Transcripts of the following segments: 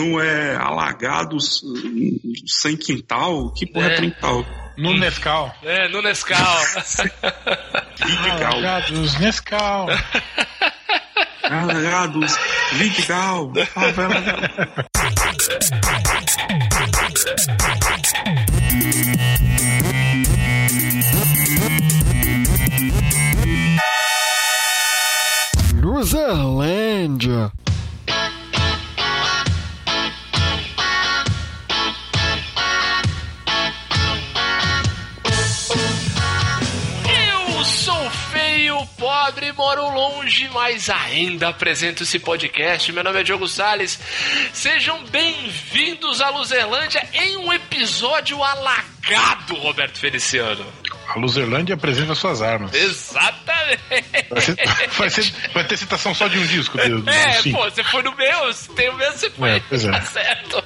não é alagados sem quintal? Que porra é, é quintal? No Nescau. É, no Nescau. alagados, Nescau. Alagados, Vidigal. Favela. Luzerlândia. Moro longe, mas ainda apresento esse podcast. Meu nome é Diogo Sales. Sejam bem-vindos à Luzerlândia em um episódio alagado, Roberto Feliciano. A Luzerlândia apresenta suas armas. Exatamente. Vai, ser, vai, ser, vai ter citação só de um disco. Do é, pô, você foi no meu, tem o meu, você foi. É, pois é. Tá certo.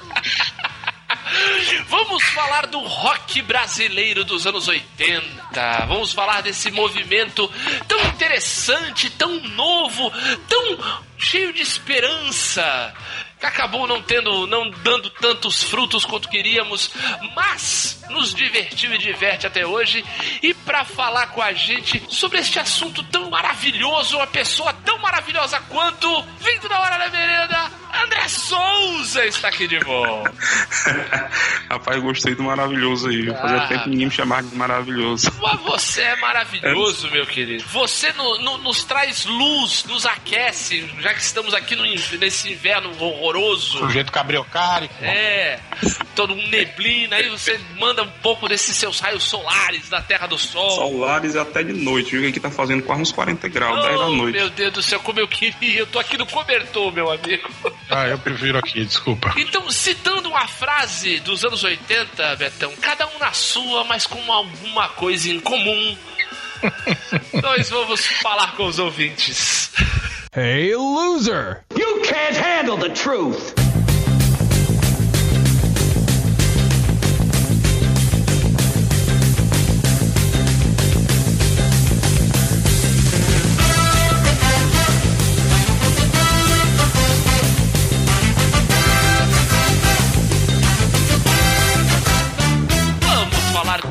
Vamos falar do rock brasileiro dos anos 80. Vamos falar desse movimento tão interessante, tão novo, tão cheio de esperança que acabou não tendo, não dando tantos frutos quanto queríamos, mas nos divertiu e diverte até hoje. E para falar com a gente sobre este assunto tão maravilhoso, uma pessoa tão maravilhosa quanto, vindo da hora da merenda, André Souza está aqui de volta. Rapaz, gostei do maravilhoso aí. Ah, Fazia tempo que ninguém me chamava de maravilhoso. Mas você é maravilhoso, meu querido. Você no, no, nos traz luz, nos aquece, já que estamos aqui no, nesse inverno horroroso. Sujeito cabriocárico. É, todo um neblina, aí você manda um pouco desses seus raios solares da Terra do Sol. Solares até de noite, viu? Aqui tá fazendo quase uns 40 graus, oh, 10 da noite. Meu Deus do céu, como eu queria. Eu tô aqui no cobertor, meu amigo. Ah, eu prefiro aqui, desculpa. Então, citando uma frase dos anos 80, Betão, cada um na sua, mas com alguma coisa em comum. Nós vamos falar com os ouvintes. Hey, loser! You can't handle the truth!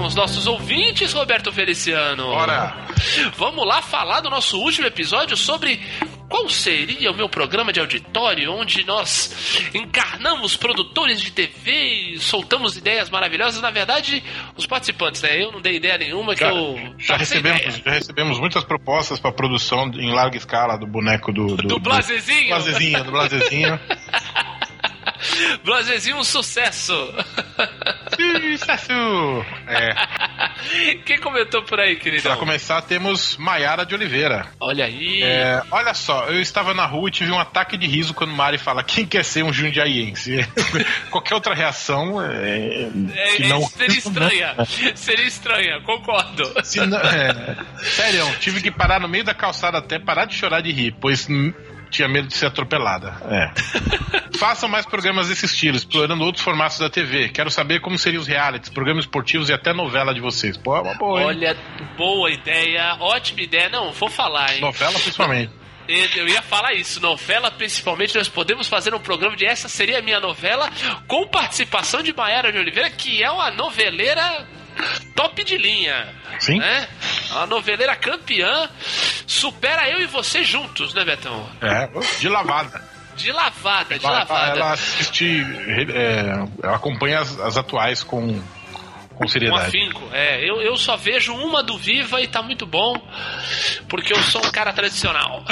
Os nossos ouvintes, Roberto Feliciano. Bora! Vamos lá falar do nosso último episódio sobre qual seria o meu programa de auditório onde nós encarnamos produtores de TV e soltamos ideias maravilhosas. Na verdade, os participantes, né? Eu não dei ideia nenhuma que já, eu. Já recebemos, já recebemos muitas propostas para produção em larga escala do boneco do. Do, do Blazezinho? Do Blazezinho, do Blazezinho. Blazezinho, um sucesso! Sucesso! É. Quem comentou por aí, querido? Pra começar, temos Maiara de Oliveira. Olha aí! É, olha só, eu estava na rua e tive um ataque de riso quando Mari fala quem quer ser um jundiaiense. Qualquer outra reação é, é, não... seria estranha. seria estranha, concordo. Não, é, sério, tive que parar no meio da calçada até parar de chorar de rir, pois tinha medo de ser atropelada. É. Façam mais programas desse estilo, explorando outros formatos da TV. Quero saber como seriam os realities, programas esportivos e até novela de vocês. Pô, é uma boa, hein? Olha, boa ideia, ótima ideia. Não, vou falar, hein? Novela principalmente. Eu ia falar isso, novela principalmente, nós podemos fazer um programa de essa seria a minha novela, com participação de Maiara de Oliveira, que é uma noveleira top de linha. Sim. Né? A noveleira campeã supera eu e você juntos, né, Betão? É, de lavada. De lavada, de ela, lavada. Ela assiste, é, ela acompanha as, as atuais com com seriedade. Um afinco, é. Eu, eu só vejo uma do Viva e tá muito bom, porque eu sou um cara tradicional.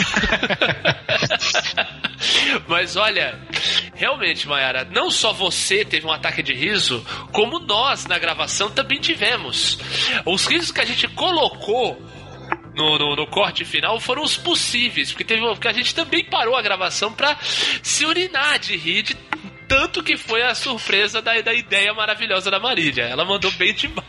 Mas olha, realmente, Mayara, não só você teve um ataque de riso, como nós na gravação também tivemos. Os risos que a gente colocou no, no, no, corte final foram os possíveis, porque teve porque a gente também parou a gravação para se urinar de rir de tanto que foi a surpresa da, da ideia maravilhosa da Marília. Ela mandou bem demais.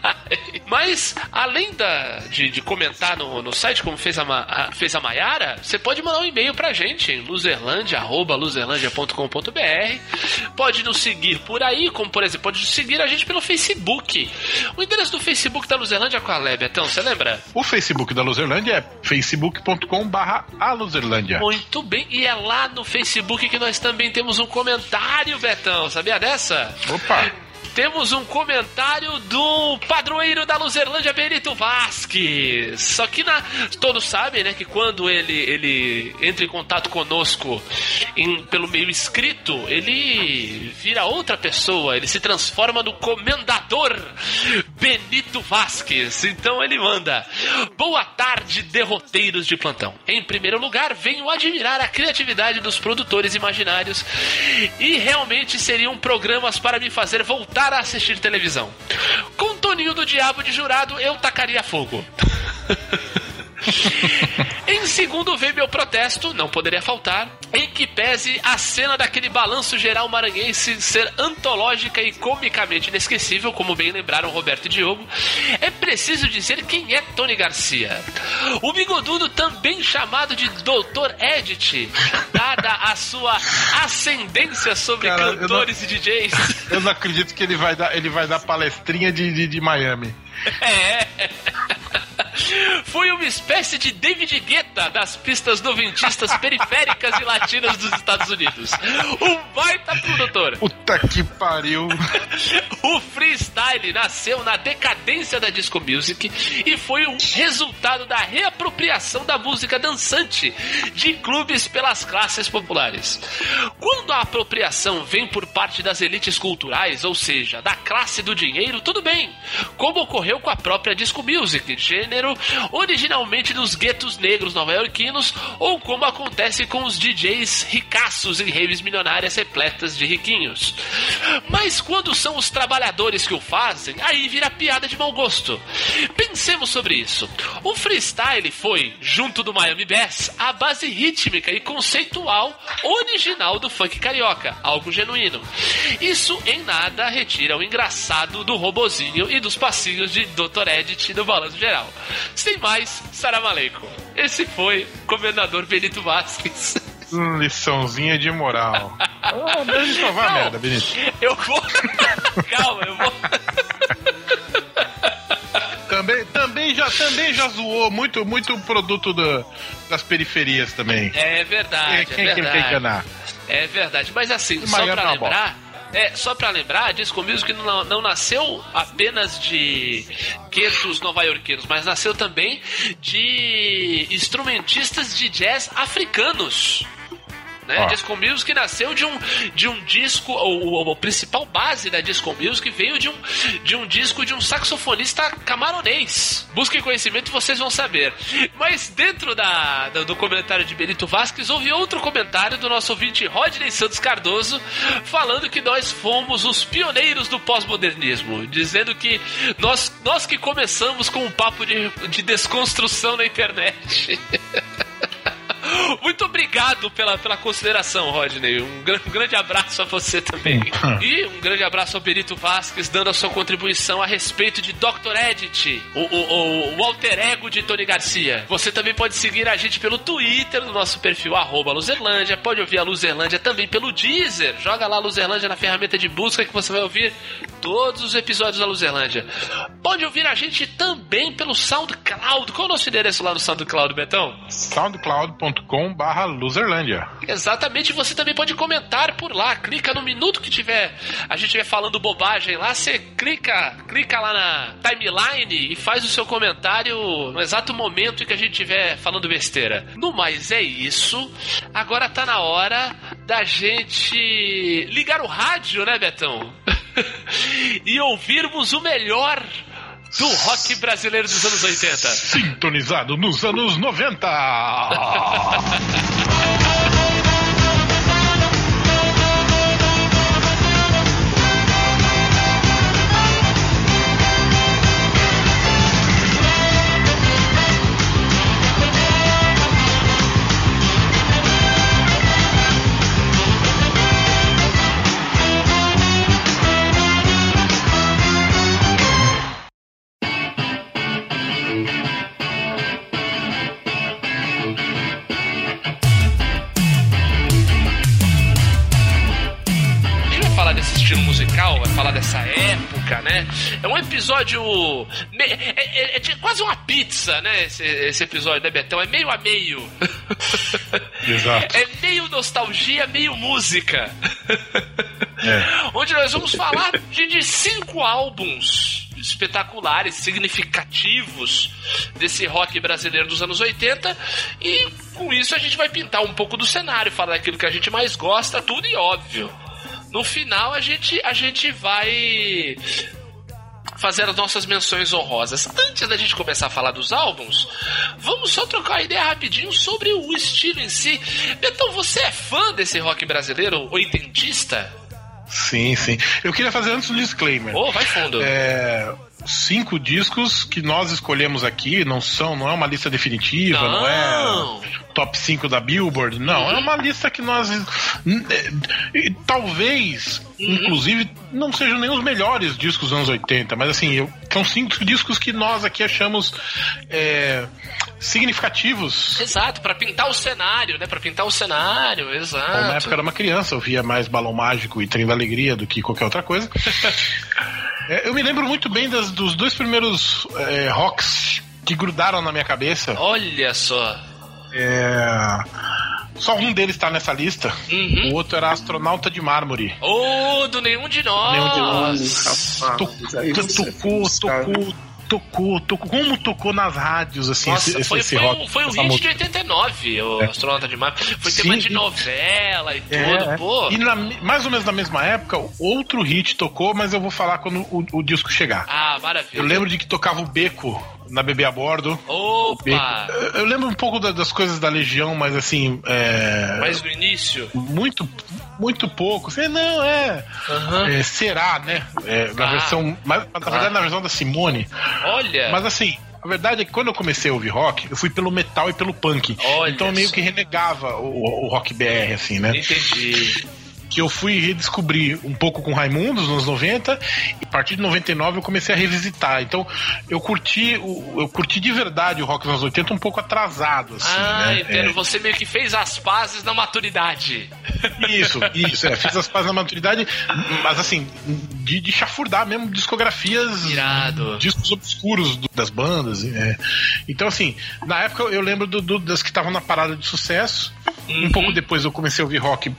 Mas, além da, de, de comentar no, no site, como fez a, a, fez a Maiara, você pode mandar um e-mail pra gente em luzerlandia.luzerlandia.com.br. Pode nos seguir por aí, como por exemplo, pode seguir a gente pelo Facebook. O endereço do Facebook da Luzerlândia qual é, Betão? Você lembra? O Facebook da Luzerlândia é facebook.com/barra aluzerlândia. Muito bem, e é lá no Facebook que nós também temos um comentário, Betão. Sabia dessa? Opa! Temos um comentário do padroeiro da Luzerlândia, Benito Vasques. Só que na, todos sabem, né, que quando ele, ele entra em contato conosco em, pelo meio escrito, ele vira outra pessoa, ele se transforma no comendador Benito Vasques. Então ele manda: Boa tarde, derroteiros de plantão. Em primeiro lugar, venho admirar a criatividade dos produtores imaginários e realmente seriam programas para me fazer voltar voltar a assistir televisão. Com Toninho do Diabo de jurado, eu tacaria fogo. em segundo vem meu protesto, não poderia faltar, em que pese a cena daquele balanço geral maranhense ser antológica e comicamente inesquecível, como bem lembraram Roberto e Diogo, é preciso dizer quem é Tony Garcia. O bigodudo, também chamado de Dr. Edit, dada a sua ascendência sobre Cara, cantores não, e DJs. Eu não acredito que ele vai dar, ele vai dar palestrinha de, de, de Miami. É. Foi uma espécie de David Guetta das pistas noventistas periféricas e latinas dos Estados Unidos. Um baita produtor. Puta que pariu. o freestyle nasceu na decadência da disco music e foi um resultado da reapropriação da música dançante de clubes pelas classes populares. Quando a apropriação vem por parte das elites culturais, ou seja, da classe do dinheiro, tudo bem, como ocorreu com a própria disco music, gênero originalmente dos guetos negros nova-iorquinos, ou como acontece com os DJs ricaços em raves milionárias repletas de riquinhos. Mas quando são os trabalhadores que o fazem, aí vira piada de mau gosto. Pensemos sobre isso. O freestyle foi, junto do Miami Bass, a base rítmica e conceitual original do funk carioca, algo genuíno. Isso em nada retira o engraçado do robozinho e dos passinhos de Dr. Edit no balanço geral. Sem mais, salam aleikum. Esse foi o Comendador Benito Vasquez. Liçãozinha de moral. oh, deixa eu salvar merda, Benito. Eu vou. Calma, eu vou. também, também, já, também já zoou muito, muito produto da, das periferias também. É verdade. Quem, é quem verdade. quer enganar? É verdade. Mas assim, só pra lembrar. É, só para lembrar, a Disco Music não, não nasceu apenas de guetos nova-iorquinos, mas nasceu também de instrumentistas de jazz africanos né? Disco Music nasceu de um, de um disco, o, o, principal base da Disco Music veio de um, de um disco de um saxofonista camaronês. Busquem conhecimento e vocês vão saber. Mas dentro da, do, do comentário de Benito Vasquez, houve outro comentário do nosso ouvinte Rodney Santos Cardoso, falando que nós fomos os pioneiros do pós-modernismo, dizendo que nós, nós que começamos com um papo de, de desconstrução na internet. Muito obrigado pela, pela consideração, Rodney. Um, um grande abraço a você também. e um grande abraço ao Perito Vasquez, dando a sua contribuição a respeito de Dr. Edit, o, o, o, alter ego de Tony Garcia. Você também pode seguir a gente pelo Twitter, no nosso perfil arroba Luzerlândia. Pode ouvir a Luzerlândia também pelo Deezer. Joga lá Luzerlândia na ferramenta de busca que você vai ouvir todos os episódios da Luzerlândia. Pode ouvir a gente também pelo SoundCloud. Qual é o nosso endereço lá no SoundCloud, Betão? soundcloud.com youtube.com barra Loserlândia. Exatamente, você também pode comentar por lá, clica no minuto que tiver a gente estiver falando bobagem lá, você clica, clica lá na timeline e faz o seu comentário no exato momento em que a gente estiver falando besteira. No mais é isso. Agora tá na hora da gente ligar o rádio, né, Betão? e ouvirmos o melhor do rock brasileiro dos anos 80. Sintonizado nos anos 90. né? É um episódio. É, é, é, é quase uma pizza, né? Esse, esse, episódio, né, Betão? É meio a meio. Exato. É meio nostalgia, meio música. É. Onde nós vamos falar de, de cinco álbuns espetaculares, significativos desse rock brasileiro dos anos 80 e com isso a gente vai pintar um pouco do cenário, falar daquilo que a gente mais gosta, tudo e óbvio. No final a gente a gente vai fazer as nossas menções honrosas. Antes da gente começar a falar dos álbuns, vamos só trocar uma ideia rapidinho sobre o estilo em si. Então, você é fã desse rock brasileiro oitentista? Sim, sim. Eu queria fazer antes um disclaimer. Oh, vai fundo. É, cinco discos que nós escolhemos aqui não são, não é uma lista definitiva, não, não é top 5 da Billboard, não, uhum. é uma lista que nós é, talvez, uhum. inclusive, não sejam nem os melhores discos dos anos 80, mas assim, eu, são cinco discos que nós aqui achamos é, significativos. Exato, para pintar o cenário, né? Para pintar o cenário, exato. Bom, na época eu era uma criança, eu via mais Balão Mágico e Trem da Alegria do que qualquer outra coisa. é, eu me lembro muito bem das, dos dois primeiros é, rocks que grudaram na minha cabeça. Olha só. É. Só um deles tá nessa lista. Uhum. O outro era Astronauta de Mármore. Ô, oh, do nenhum de nós! Nenhum de nós. Tocou, tocou, tocou, tocou, como tocou nas rádios, assim, Nossa, esse, foi, esse foi, rock, um, foi um hit de 89, o é. Astronauta de Marte. Foi Sim, tema de novela e é, tudo, pô. E na, mais ou menos na mesma época, outro hit tocou, mas eu vou falar quando o, o disco chegar. Ah, maravilha. Eu lembro de que tocava o Beco na Bebê a Bordo. Opa! Eu lembro um pouco das coisas da Legião, mas assim. É... Mas no início? Muito, muito pouco. Você, não, é, uhum. é. Será, né? É, na ah, versão. Mas, na verdade, ah. na versão da Simone. Olha! Mas assim. A verdade é que quando eu comecei a ouvir rock, eu fui pelo metal e pelo punk. Olha então eu meio que renegava o, o rock BR, assim, né? Entendi que eu fui redescobrir um pouco com Raimundos nos 90 e a partir de 99 eu comecei a revisitar. Então eu curti, eu curti de verdade o rock dos anos 80 um pouco atrasado. Assim, ah, né? entendo. É... Você meio que fez as pazes na maturidade. Isso, isso, é. Fiz as pazes na maturidade, mas assim, de, de chafurdar mesmo discografias. Irado. Discos obscuros do, das bandas. É. Então, assim, na época eu lembro do, do, das que estavam na parada de sucesso. Uhum. Um pouco depois eu comecei a ouvir rock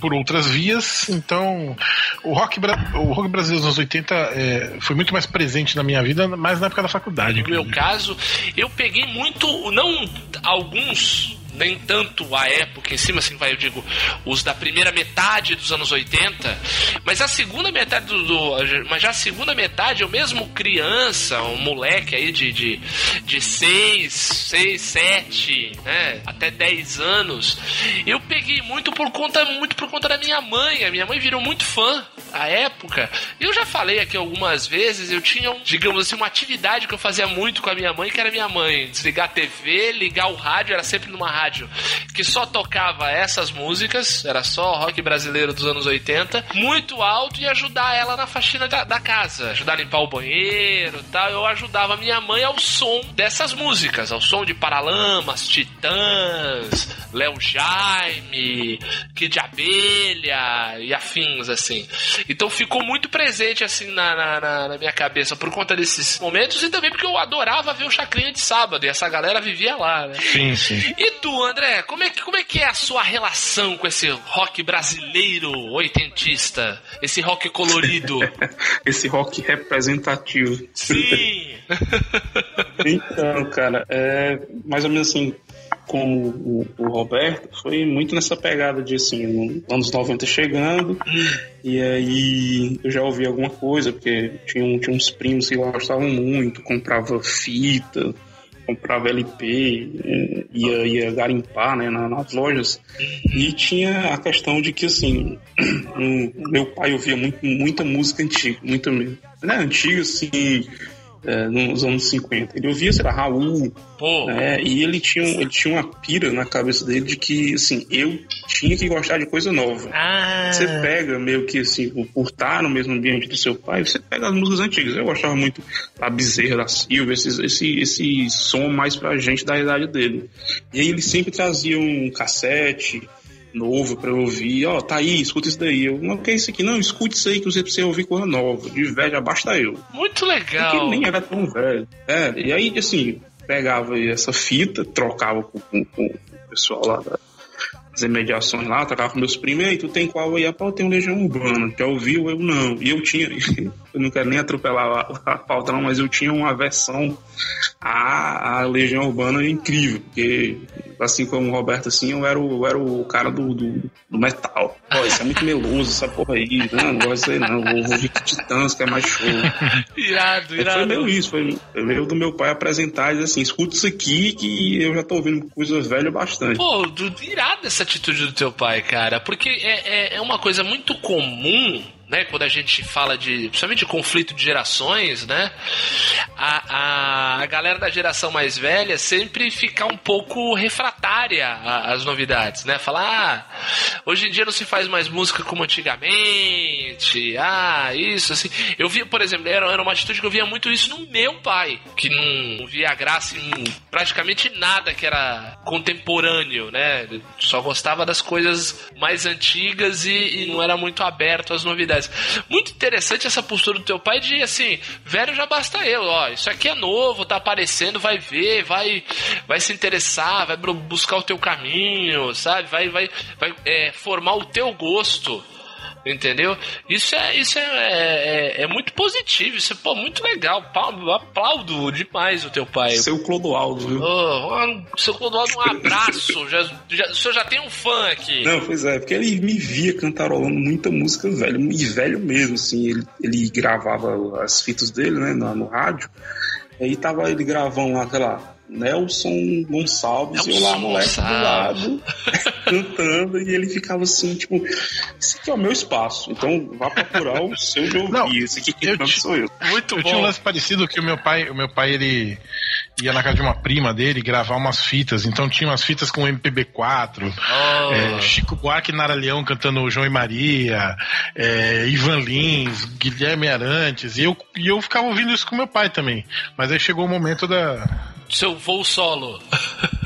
por outras vias. Então, o rock, o rock brasileiro dos anos 80 é, foi muito mais presente na minha vida, mais na época da faculdade. No meu caso, eu peguei muito, não alguns nem tanto a época em cima, assim, vai, eu digo, os da primeira metade dos anos 80, mas a segunda metade do, do mas já a segunda metade, eu mesmo criança, um moleque aí de, de, de 6, 6, 7, né, até 10 anos, eu peguei muito por conta, muito por conta da minha mãe, a minha mãe virou muito fã à época, eu já falei aqui algumas vezes, eu tinha, digamos assim, uma atividade que eu fazia muito com a minha mãe, que era minha mãe, desligar a TV, ligar o rádio, era sempre numa rádio rádio que só tocava essas músicas, era só rock brasileiro dos anos 80, muito alto e ajudar ela na faxina da, da casa, ajudar a limpar o banheiro tal. Eu ajudava minha mãe ao som dessas músicas, ao som de Paralamas, Titãs, Léo Jaime, Kid de Abelha e afins, assim. Então ficou muito presente, assim, na, na, na minha cabeça por conta desses momentos e também porque eu adorava ver o Chacrinha de sábado e essa galera vivia lá, né? Sim, sim. E tu, André, como é, que, como é que é a sua relação com esse rock brasileiro oitentista? Esse rock colorido? esse rock representativo. Sim! então, cara, é mais ou menos assim, como o, o, Roberto, foi muito nessa pegada de assim, nos anos 90 chegando, e aí eu já ouvi alguma coisa, porque tinha, tinha uns primos que gostavam muito, comprava fita, comprava LP, é, ia, ia garimpar né, nas lojas. E tinha a questão de que, assim, meu pai ouvia muito, muita música antiga, muita mesmo. Não é antiga, assim, é, nos anos 50. Ele ouvia, sei lá, Raul, né, e ele tinha, ele tinha uma pira na cabeça dele de que, assim, eu tinha que gostar de coisa nova. Ah. Você pega meio que, assim, por estar no mesmo ambiente do seu pai, você pega as músicas antigas. Eu gostava muito da Bezerra, da Silva, esse, esse, esse som mais pra gente da idade dele. E aí ele sempre trazia um cassete, novo pra eu ouvir. Ó, tá aí, escuta isso daí. Eu, não, o que é isso aqui? Não, escute isso aí que você precisa ouvir coisa nova. De velho já basta eu. Muito Porque legal. nem era tão velho. É, e aí, assim, pegava essa fita, trocava com, com- com o pessoal lá da- das imediações lá, trocava com meus primos, e aí, tu tem qual aí? Pô, eu tenho Legião Urbana. Já ouviu? Eu não. E eu tinha, eu não quero nem atropelar a, a pauta não, mas eu tinha uma versão à, à Legião Urbana incrível, porque assim como o Roberto, assim, eu era o, eu era o cara do, do, do metal. Pô, isso é muito meloso, essa porra aí. Não, não gosto aí não. Vou ouvir Titãs, que é mais show. Irado, É, Foi irado. meio isso, foi meio do meu pai apresentar e dizer assim, escuta isso aqui que eu já tô ouvindo coisas velhas bastante. Pô, do, irado essa atitude do teu pai, cara. Porque é, é, é uma coisa muito comum, né? Quando a gente fala de. Principalmente de conflito de gerações, né? A, a, a galera da geração mais velha sempre fica um pouco refratária às novidades, né? Falar, ah, hoje em dia não se faz mais música como antigamente. Ah, isso, assim. Eu via, por exemplo, era, era uma atitude que eu via muito isso no meu pai, que não via graça em praticamente nada que era contemporâneo, né? Só gostava das coisas mais antigas e, e não era muito aberto às novidades. Muito interessante essa postura do teu pai de assim, velho já basta eu, ó, isso aqui é novo, tá aparecendo, vai ver, vai, vai se interessar, vai bu- buscar o teu caminho, sabe? Vai, vai, vai é, formar o teu gosto. Entendeu? Isso é, isso é, é, é muito positivo, isso é pô, muito legal. Aplaudo demais o teu pai. Seu Clodoaldo, viu? Mano, seu Clodoaldo, um abraço. Já, já, o senhor já tem um fã aqui. Não, pois é, porque ele me via cantarolando muita música velho, e velho mesmo, assim, ele, ele gravava as fitas dele, né, no, no rádio, aí tava ele gravando lá, sei lá, Nelson Gonçalves, e eu lá, Nelson moleque do lado, cantando, e ele ficava assim, tipo, esse aqui é o meu espaço, então vá procurar o seu de ouvir, Não, esse aqui quem canta sou eu. Muito Eu tinha um bom. lance parecido que o meu pai, o meu pai ele ia na casa de uma prima dele gravar umas fitas, então tinha umas fitas com MPB4, Oh. é, Chico Buarque e Nara Leão cantando João e Maria, é, Ivan Lins, Guilherme Arantes, e eu, e eu ficava ouvindo isso com meu pai também. Mas aí chegou o momento da. Seu voo solo.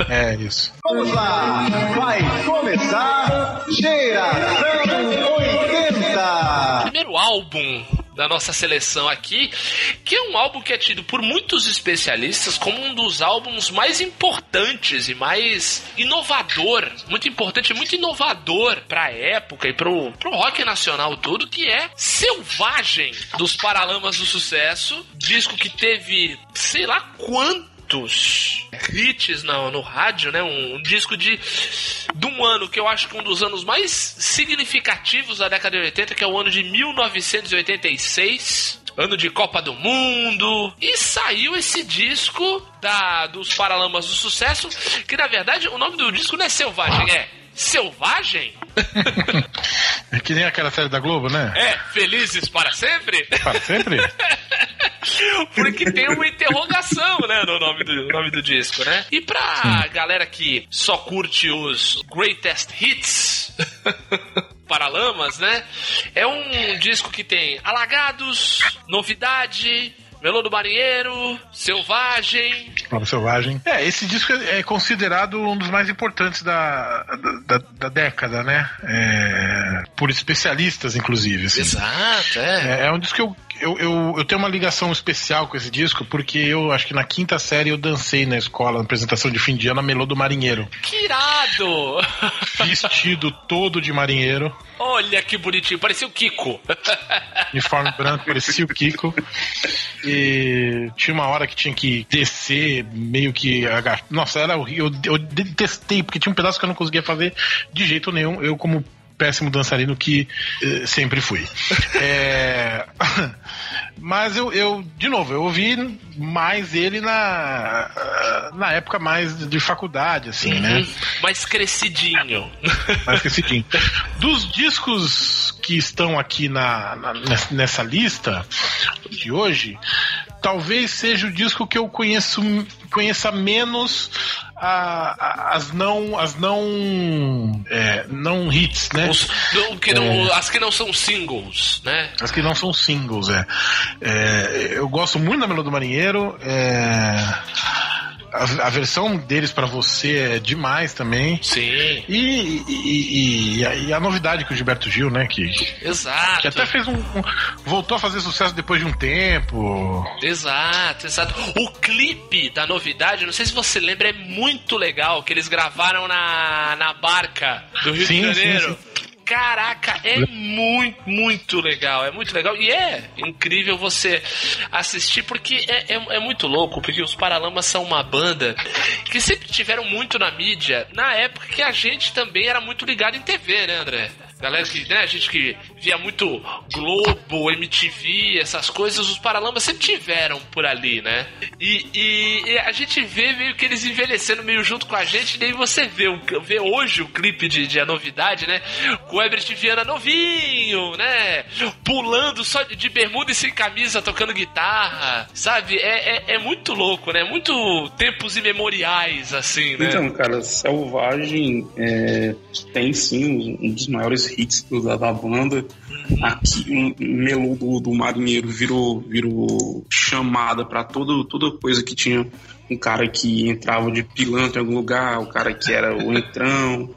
É, isso. Vamos lá, vai começar Geração 80. Primeiro álbum da nossa seleção aqui, que é um álbum que é tido por muitos especialistas como um dos álbuns mais importantes e mais inovador, muito importante muito inovador pra época e pro, pro rock nacional todo, que é Selvagem, dos Paralamas do Sucesso, disco que teve sei lá quantos hits no, no rádio, né? Um, um disco de, de um ano que eu acho que um dos anos mais significativos da década de 80, que é o ano de 1986. Ano de Copa do Mundo. E saiu esse disco da, dos Paralamas do Sucesso. Que na verdade o nome do disco não é Selvagem, é Selvagem? É que nem aquela série da Globo, né? É Felizes para sempre? Para sempre? Porque tem uma interrogação, né, no nome do, no nome do disco, né? E pra galera que só curte os greatest hits, Paralamas, né? É um disco que tem Alagados, Novidade, Melô do Marinheiro, Selvagem. Prova Selvagem. É, esse disco é considerado um dos mais importantes da, da, da- da década, né? É, por especialistas, inclusive. assim. Exato, é. É, é um disco que eu, eu, eu, eu tenho uma ligação especial com esse disco, porque eu acho que na quinta série eu dancei na escola, na apresentação de fim de ano, a Melô do Marinheiro. Que irado! Vestido todo de marinheiro, Olha que bonitinho, parecia o Kiko. uniforme branco, parecia o Kiko. E tinha uma hora que tinha que descer, meio que agachar. Nossa, era horrível. Eu, eu detestei, porque tinha um pedaço que eu não conseguia fazer de jeito nenhum. Eu, como péssimo dançarino que eh, sempre fui. É, Mas eu, eu, de novo, eu ouvi mais ele na, na época mais de faculdade, assim, né? Mais crescidinho. Mais crescidinho. Dos discos que estão aqui na, na- nessa- nessa lista de hoje, talvez seja o disco que eu conheço conheça menos a- a- as não as não é, não hits, né? Os- do- que não- As que não são singles, né? As que não são singles, é. É, eu gosto muito da Melô do Marinheiro. é, a, a versão deles pra você é demais também. Sim. E, e, e, a, e a novidade que o Gilberto Gil, né? Que, Exato. que até fez um, um- Voltou a fazer sucesso depois de um tempo. Exato, exato. O clipe da novidade, não sei se você lembra, é muito legal, que eles gravaram na, na barca do Rio Sim, de sim, Janeiro. Caraca, é muito, muito legal, é muito legal. E é incrível você assistir, porque é, é, é muito louco, porque os Paralamas são uma banda que sempre tiveram muito na mídia, na época que a gente também era muito ligado em TV, né, André? Galera que, né, a gente que via muito Globo, MTV, essas coisas, os Paralamas sempre tiveram por ali, né? E, e- e a gente vê meio que eles envelhecendo meio junto com a gente, daí você vê, vê hoje o clipe de, de a novidade, né? Com o Herbert Viana novinho, né? Pulando só de, de bermuda e sem camisa, tocando guitarra, sabe? É, é, é muito louco, né? Muito tempos imemoriais, assim, né? Então, cara, Selvagem é, tem sim um dos maiores hits da, da banda. Aqui, um melô do, do marinheiro virou, virou chamada pra todo, toda coisa que tinha um cara que entrava de pilantra em algum lugar, o cara que era o entrão.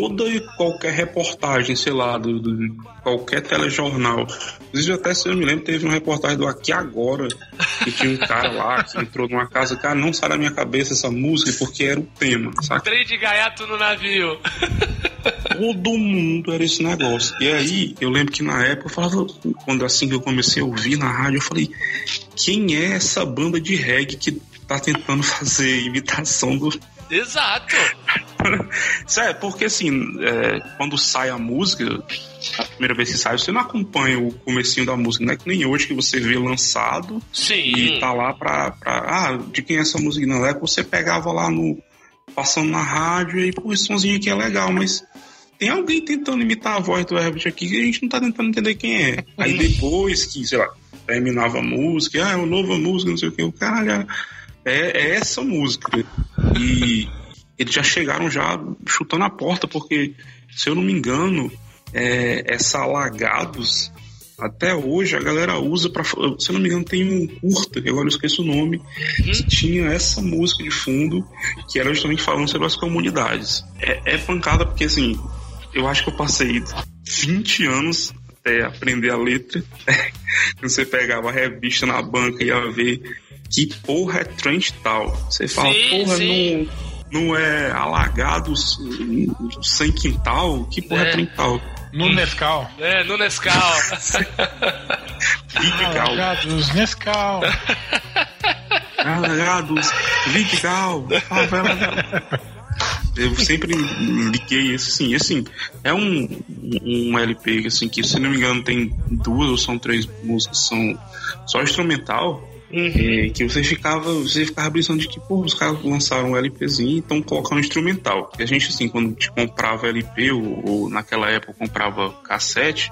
Toda e qualquer reportagem, sei lá, do, do- qualquer telejornal. Inclusive, até se eu me lembro, teve uma reportagem do Aqui Agora, que tinha um cara lá que entrou numa casa, cara, não sai da minha cabeça essa música porque era o tema, saca? Trem de gaiato no navio. Todo mundo era esse negócio. E aí, eu lembro que na época, eu falava, quando assim que eu comecei a ouvir na rádio, eu falei, quem é essa banda de reggae que tá tentando fazer imitação do, Exato. Sério, porque assim, é, quando sai a música, a primeira vez que sai, você não acompanha o comecinho da música, não é que nem hoje que você vê lançado Sim. e tá lá pra, pra. Ah, de quem é essa música? Não, é que você pegava lá no. passando na rádio e, pô, esse somzinho aqui é legal, mas. Tem alguém tentando imitar a voz do Herbert aqui que a gente não tá tentando entender quem é. Aí depois que, sei lá, terminava a música, ah, é uma nova música, não sei o que, o caralho, é, é essa música. E eles já chegaram já chutando a porta, porque, se eu não me engano, é, essa Alagados, até hoje a galera usa pra. Se eu não me engano, tem um curta, que agora eu esqueço o nome, que tinha essa música de fundo, que era justamente falando sobre as comunidades. É, é pancada porque, assim, eu acho que eu passei 20 anos até aprender a letra. Você pegava a revista na banca e ia ver que porra é Trent tal. Você fala, Sim, porra, sim. não, não é alagados sem quintal? Que porra é, É. Trent tal? No Nescau. É, no Nescau. Alagados, Nescau. Alagados, Vidigal, favela da... Eu sempre liguei esse assim, assim, é um, um LP assim, que se não me engano tem duas ou são três músicas, são só instrumental, é, que você ficava, você ficava pensando de que, pô, os caras lançaram um LPzinho e estão colocando instrumental. E a gente, assim, quando te comprava LP ou, ou naquela época comprava cassete,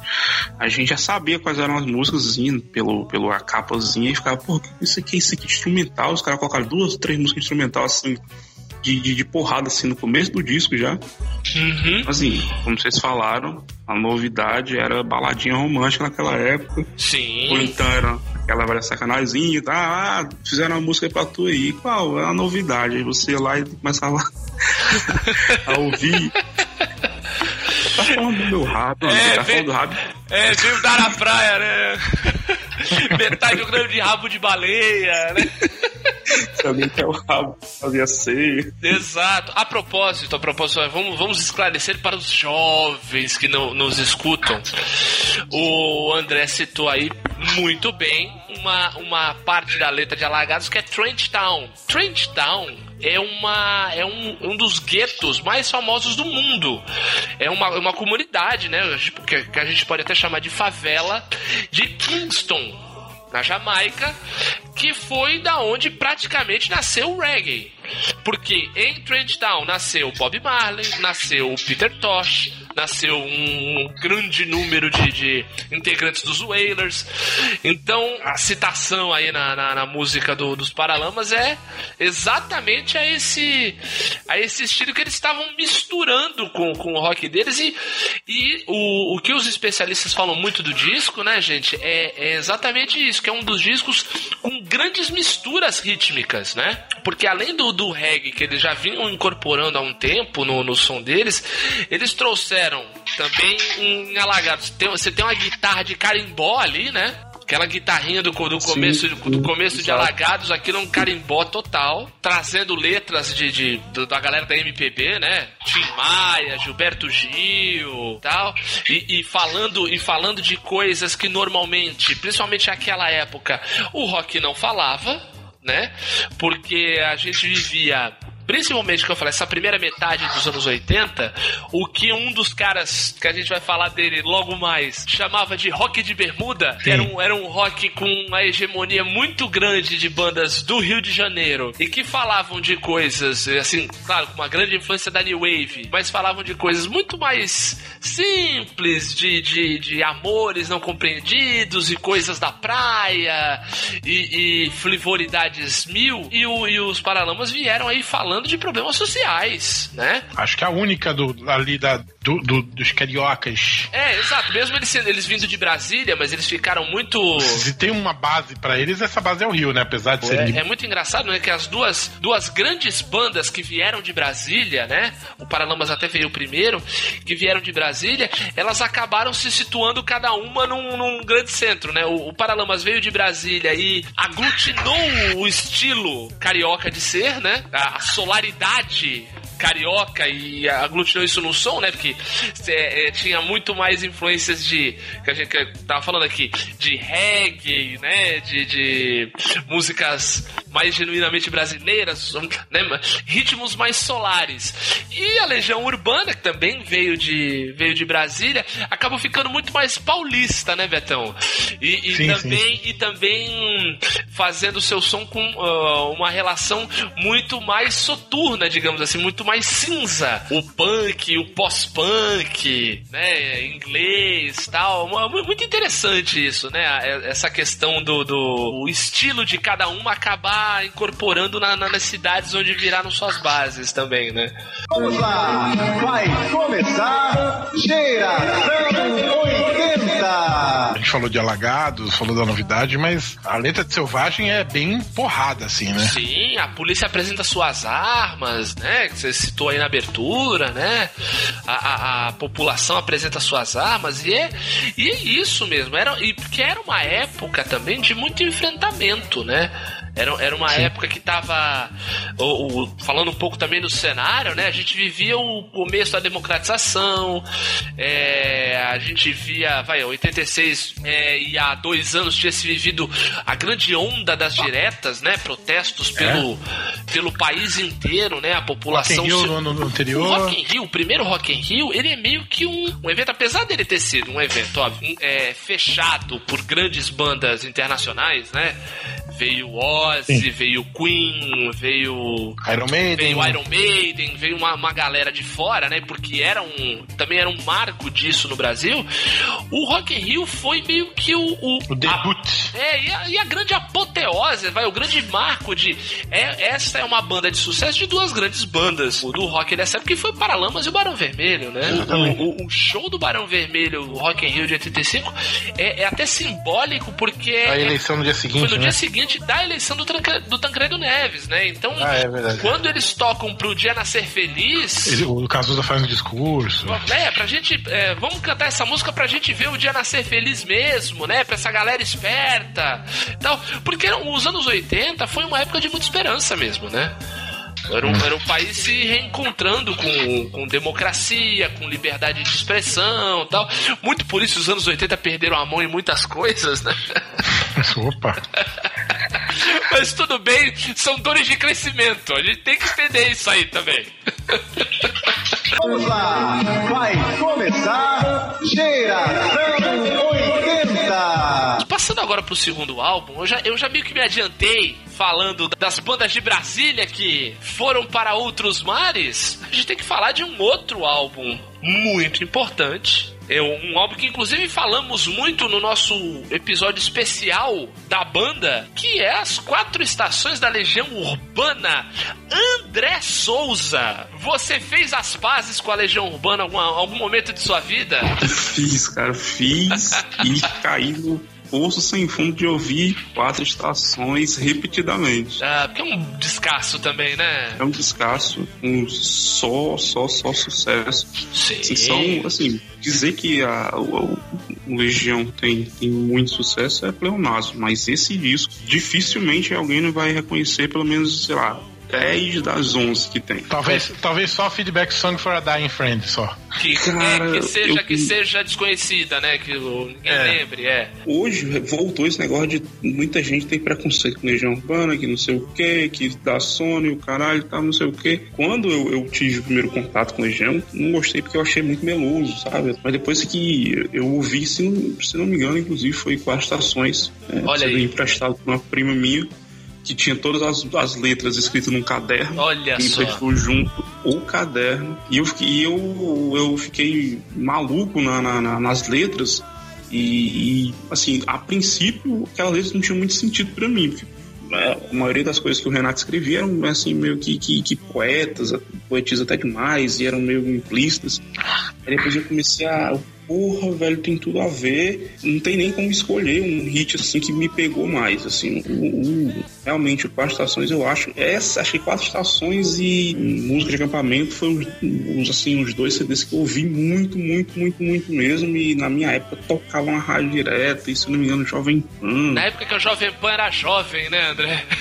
a gente já sabia quais eram as músicas pelo, pelo a capazinha e ficava, pô, que isso aqui, isso aqui é instrumental, os caras colocaram duas, três músicas instrumental assim. De, de, de porrada assim no começo do disco já. Uhum. Assim, como vocês falaram, a novidade era baladinha romântica naquela época. Ou Sim. então era aquela velha sacanazinha, tá? Ah, fizeram uma música pra tu aí. Qual? É a novidade. Aí você ia lá e começava a ouvir. Tá falando do meu rabo, É, tá vem- falando do rabo. É, veio dar na praia, né? Metade do grande de rabo de baleia, né? Se alguém quer o rabo, fazia. Exato. A propósito, a propósito, vamos, vamos esclarecer para os jovens que não nos escutam. O André citou aí muito bem uma, uma parte da letra de Alagados que é Trent Town. Trent Town é, uma, é um, um dos guetos mais famosos do mundo. É uma, uma comunidade, né? Que, que a gente pode até chamar de favela de Kingston, na Jamaica, que foi da onde praticamente nasceu o reggae. Porque em Trent Town nasceu Bob Marley, nasceu Peter Tosh, nasceu um grande número de, de integrantes dos Wailers. Então, a citação aí na, na, na música do, dos Paralamas é exatamente a esse, a esse estilo que eles estavam misturando com, com o rock deles. E, e o, o que os especialistas falam muito do disco, né, gente, é, é exatamente isso, que é um dos discos com grandes misturas rítmicas, né? Porque além do, do reggae que eles já vinham incorporando há um tempo no, no som deles, eles trouxeram também em Alagados. Tem, você tem uma guitarra de carimbó ali, né? Aquela guitarrinha do, do começo, Sim, do começo de. Alagados, aquilo é um carimbó total, trazendo letras de, de- da galera da MPB, né? Tim Maia, Gilberto Gil, tal, e, e falando e falando de coisas que normalmente, principalmente naquela época, o rock não falava, né? Porque a gente vivia principalmente que eu falei, essa primeira metade dos anos 80, o que um dos caras que a gente vai falar dele logo mais chamava de rock de bermuda, que era um, era um rock com uma hegemonia muito grande de bandas do Rio de Janeiro e que falavam de coisas, assim, claro, com uma grande influência da New Wave, mas falavam de coisas muito mais simples, de, de, de amores não compreendidos e coisas da praia e, e frivolidades mil. E, o- e os Paralamas vieram aí falando de problemas sociais, né? Acho que a única do, ali da, do, do- dos cariocas. É, exato. Mesmo eles, eles vindo de Brasília, mas eles ficaram muito. Se tem uma base pra eles, essa base é o Rio, né? Apesar de ser. É, é muito engraçado, né? Que as duas, duas grandes bandas que vieram de Brasília, né? O Paralamas até veio primeiro, que vieram de Brasília, elas acabaram se situando cada uma num, num grande centro, né? O, o Paralamas veio de Brasília e aglutinou o estilo carioca de ser, né? A solaridade carioca e aglutinou isso no som, né? Porque é, é, tinha muito mais influências de. que a gente que tava falando aqui, de reggae, né? De, de músicas mais genuinamente brasileiras, né? Ritmos mais solares. E a Legião Urbana, que também veio de, veio de Brasília, acabou ficando muito mais paulista, né, Betão? E, e Sim, também, e também fazendo seu som com ah, uma relação muito mais soturna, digamos assim, muito mais cinza. O punk, o pós-punk, né, inglês, tal, Mu- mu- muito interessante isso, né? Essa questão do, do o estilo de cada uma acabar incorporando na- na- nas cidades onde viraram suas bases também, né? Vamos lá, vai começar Geração 80. A gente falou de alagados, falou da novidade, mas a letra de Selvagem é bem porrada, assim, né? Sim, a polícia apresenta suas armas, né? Que você citou aí na abertura, né? A, a- a população apresenta suas armas e é, e é isso mesmo. Era, e porque era uma época também de muito enfrentamento, né? Era, era uma época que tava. o- o- falando um pouco também do cenário, né? A gente vivia o começo da democratização, é, a gente via, vai, 86 é, e há dois anos tinha se vivido a grande onda das diretas, né? Protestos pelo, pelo país inteiro, né? A Rock população. in Rio se- no ano o anterior. Rock in Rio, o primeiro Rock in Rio, ele é meio que um, um evento, apesar dele ter sido um evento, óbvio, um, é, fechado por grandes bandas internacionais, né? Veio Ozzy, veio Queen, veio Iron Maiden. veio Iron Maiden, veio uma, uma galera de fora, né? Porque era um. Também era um marco disso no Brasil. O Rock in Rio foi meio que o. O, O debut. a- é, e a, e a grande apoteose, vai, o grande marco de. É, essa é uma banda de sucesso de duas grandes bandas do rock dessa época, que foi o Paralamas e o Barão Vermelho, né? O, o- o show do Barão Vermelho, o Rock in Rio de 85, é, é até simbólico, porque. A eleição no dia foi seguinte, no né? dia seguinte da eleição do, Tancre- do Tancredo Neves, né? Então, Ah, é quando eles tocam pro Dia Nascer Feliz. Ele- O Cazuza faz um discurso. É, pra gente. é, vamos cantar essa música pra gente ver o dia nascer feliz mesmo, né? Pra essa galera esperta. Então, porque os anos 80 foi uma época de muita esperança mesmo, né? Era um, era um país se reencontrando com, com democracia, com liberdade de expressão e tal. Muito por isso os anos 80 perderam a mão em muitas coisas, né? Opa. Mas tudo bem, são dores de crescimento. A gente tem que entender isso aí também. Vamos lá, vai começar Geração 80. Pra Passando agora pro segundo álbum, eu já, eu já meio que me adiantei falando das bandas de Brasília que foram para outros mares. A gente tem que falar de um outro álbum muito importante é um álbum que inclusive falamos muito no nosso episódio especial da banda, que é as quatro estações da Legião Urbana. André Souza, você fez as pazes com a Legião Urbana em algum, algum momento de sua vida? Fiz, cara, fiz e caí no poço sem fundo de ouvir quatro estações repetidamente. Ah, porque é um descasso também, né? É um descasso, um só, só, só sucesso. Sim. Assim, são, assim, dizer que a, o, o Legião tem, tem muito sucesso é pleonasmo, mas esse disco dificilmente alguém não vai reconhecer, pelo menos, sei lá, 10 das 11 que tem. Talvez, talvez só Feedback Song for a Dying Friend, só. Que, Cara, é, que, seja, eu- que seja desconhecida, né? Que o- ninguém É. lembre, é. Hoje voltou esse negócio de muita gente tem preconceito com Legião Urbana, que não sei o que, que da Sony, o caralho, tá, não sei o que. Quando eu, eu tive o primeiro contato com Legião, não gostei porque eu achei muito meloso, sabe? Mas depois que eu ouvi, se não, se não me engano, inclusive foi quatro estações. É, Olha sendo aí. emprestado por uma prima minha. Que tinha todas as, as letras escritas num caderno. Olha me só. emprestou junto o caderno e eu fiquei, e eu, eu fiquei maluco na, na- na- nas letras e, e, assim a princípio aquelas letras não tinham muito sentido para mim porque, é, a maioria das coisas que o Renato escrevia eram assim meio que, que, que poetas poetiza até demais e eram meio implícitas aí depois eu comecei a Porra, velho, tem tudo a ver. Não tem nem como escolher um hit assim que me pegou mais. Assim, o, o- realmente, o Quatro Estações, eu acho. Essa, achei Quatro Estações e Música de Acampamento foi os, assim, os dois CDs que eu ouvi muito, muito, muito, muito mesmo. E na minha época tocavam na rádio direta, e se não me engano, Jovem Pan. Na época que o Jovem Pan era jovem, né, André?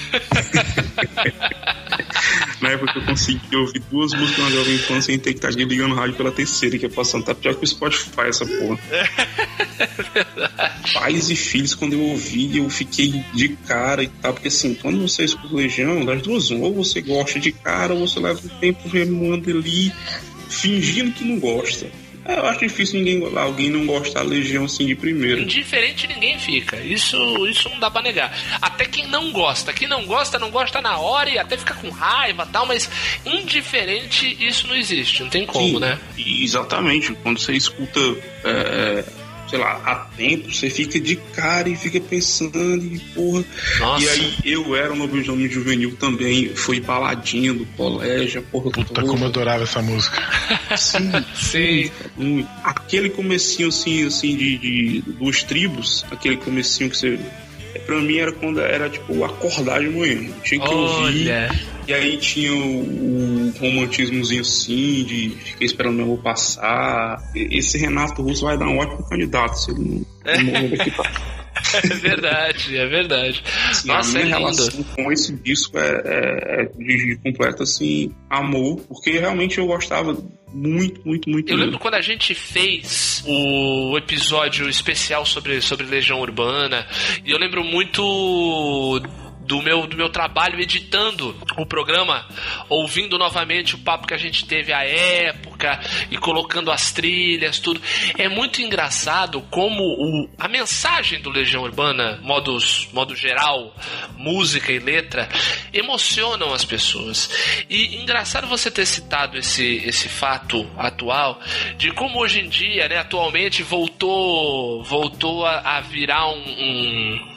Na época eu consegui ouvir duas músicas na Jovem Pan sem ter que estar ligando o rádio pela terceira, que é passando. Tá pior que o Spotify, essa porra. Pais e filhos, quando eu ouvi, eu fiquei de cara e tal. Porque assim, quando você escuta Legião, das duas, ou você gosta de cara, ou você leva um tempo remoendo ali, fingindo que não gosta. É, Eu acho difícil ninguém, alguém não gostar da Legião assim de primeiro. Indiferente ninguém fica. Isso, isso não dá pra negar. Até quem não gosta. Quem não gosta, não gosta na hora e até fica com raiva e tal, mas indiferente isso não existe. Não tem como, Sim, né? Exatamente. Quando você escuta, é, sei lá, há tempo, você fica de cara e fica pensando, e porra. Nossa. E aí eu era um lobisomem juvenil também, fui baladinha do colégio, porra Puta, toda. como eu adorava essa música. Sim, Sim. muito. Aquele comecinho assim, assim, de, de dos tribos, aquele comecinho que você. Pra mim era quando era tipo acordar de manhã. Tinha que ouvir. E aí tinha o, o romantismozinho assim, de ficar esperando meu avô passar. Esse Renato Russo vai dar um ótimo candidato se ele não, não daqui pra É verdade, é verdade. Assim, Nossa, a é minha lindo. relação com esse disco é, é- é de, completo assim, amor, porque realmente eu gostava muito, muito, muito Eu lembro quando a gente fez o episódio especial sobre, sobre Legião Urbana, e eu lembro muito do meu, do meu trabalho editando o programa, ouvindo novamente o papo que a gente teve à época e colocando as trilhas, tudo. É muito engraçado como o, a mensagem do Legião Urbana, modos, modo geral, música e letra, emocionam as pessoas. E engraçado você ter citado esse, esse fato atual de como hoje em dia, né, atualmente voltou voltou a, a virar um- um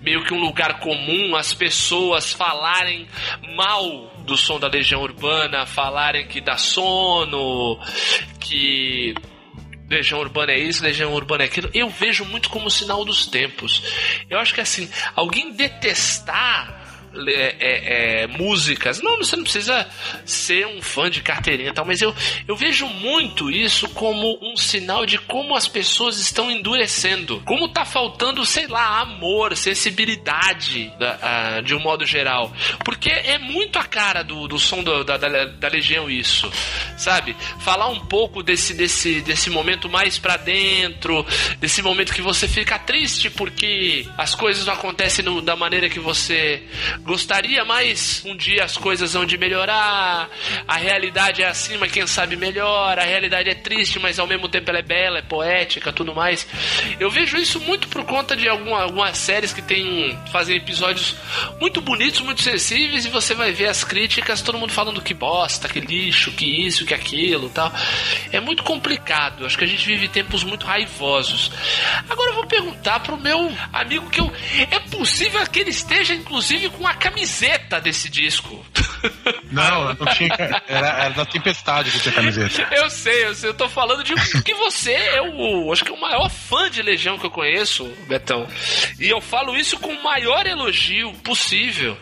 meio que um lugar comum as pessoas falarem mal do som da Legião Urbana, falarem que dá sono, que Legião Urbana é isso, Legião Urbana é aquilo. Eu vejo muito como sinal dos tempos. Eu acho que assim, alguém detestar é, é, é, músicas. Não, você não precisa ser um fã de carteirinha e tal, mas eu, eu vejo muito isso como um sinal de como as pessoas estão endurecendo. Como tá faltando, sei lá, amor, sensibilidade da- ah, de um modo geral. Porque é muito a cara do, do som do- da, da, da Legião isso, sabe? Falar um pouco desse, desse, desse momento mais pra dentro, desse momento que você fica triste porque as coisas não acontecem no- da maneira que você gostaria, mas um dia as coisas vão de melhorar, a realidade é assim, mas quem sabe melhor, a realidade é triste, mas ao mesmo tempo ela é bela, é poética, tudo mais. Eu vejo isso muito por conta de alguma, algumas séries que tem fazem episódios muito bonitos, muito sensíveis, e você vai ver as críticas, todo mundo falando que bosta, que lixo, que isso, que aquilo tal. É muito complicado. Acho que a gente vive tempos muito raivosos. Agora eu vou perguntar pro meu amigo que eu. É possível que ele esteja, inclusive, com a camiseta desse disco. Não, não tinha. Era, era da tempestade que tinha camiseta. Eu sei, eu sei. Eu tô falando de que você é o. Acho que é o maior fã de Legião que eu conheço, Betão. E eu falo isso com o maior elogio possível.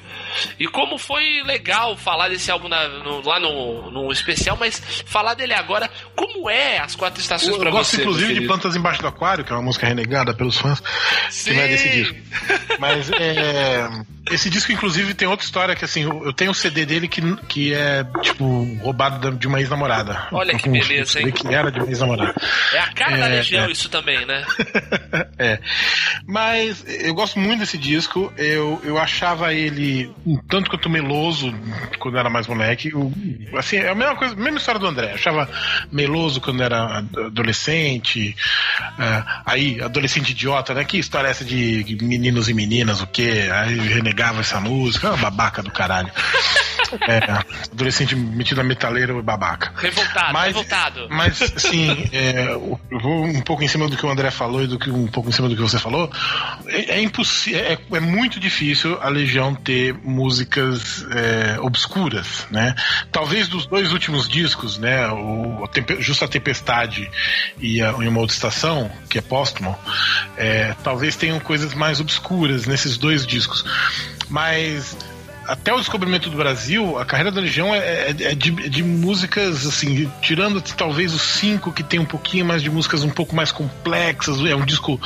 E como foi legal falar desse álbum na, no, lá no, no especial, mas falar dele agora, como é as quatro estações para você? Eu gosto inclusive de Plantas Embaixo do Aquário, que é uma música renegada pelos fãs, Sim. que não é desse disco. Mas é, esse disco, inclusive, tem outra história que assim, eu tenho um CD dele que, que é, tipo, roubado de uma ex-namorada. Olha que beleza, hein? Que era de uma ex-namorada. É a cara é, da Legião, é. isso também, né? é. Mas eu gosto muito desse disco. Eu, eu achava ele um tanto quanto meloso quando era mais moleque. Eu, assim, é a mesma coisa, a mesma história do André. Eu achava meloso quando era adolescente. É, aí, adolescente idiota, né? Que história é essa de meninos e meninas, o quê? Aí renegava essa música. babaca do caralho. É, adolescente metido a metaleiro e babaca. Revoltado, mas, revoltado. Mas, assim, é, eu vou um pouco em cima do que o André falou e do que um pouco em cima do que você falou. É, é impossível, é, é, muito difícil a Legião ter músicas é, obscuras, né? Talvez dos dois últimos discos, né? O, o Justa Tempestade e, a, e uma outra estação, que é póstumo, é, talvez tenham coisas mais obscuras nesses dois discos. Mas até o descobrimento do Brasil, a carreira da Legião é, é, é de, de, músicas, assim, tirando talvez os cinco que tem um pouquinho mais de músicas um pouco mais complexas. É um disco.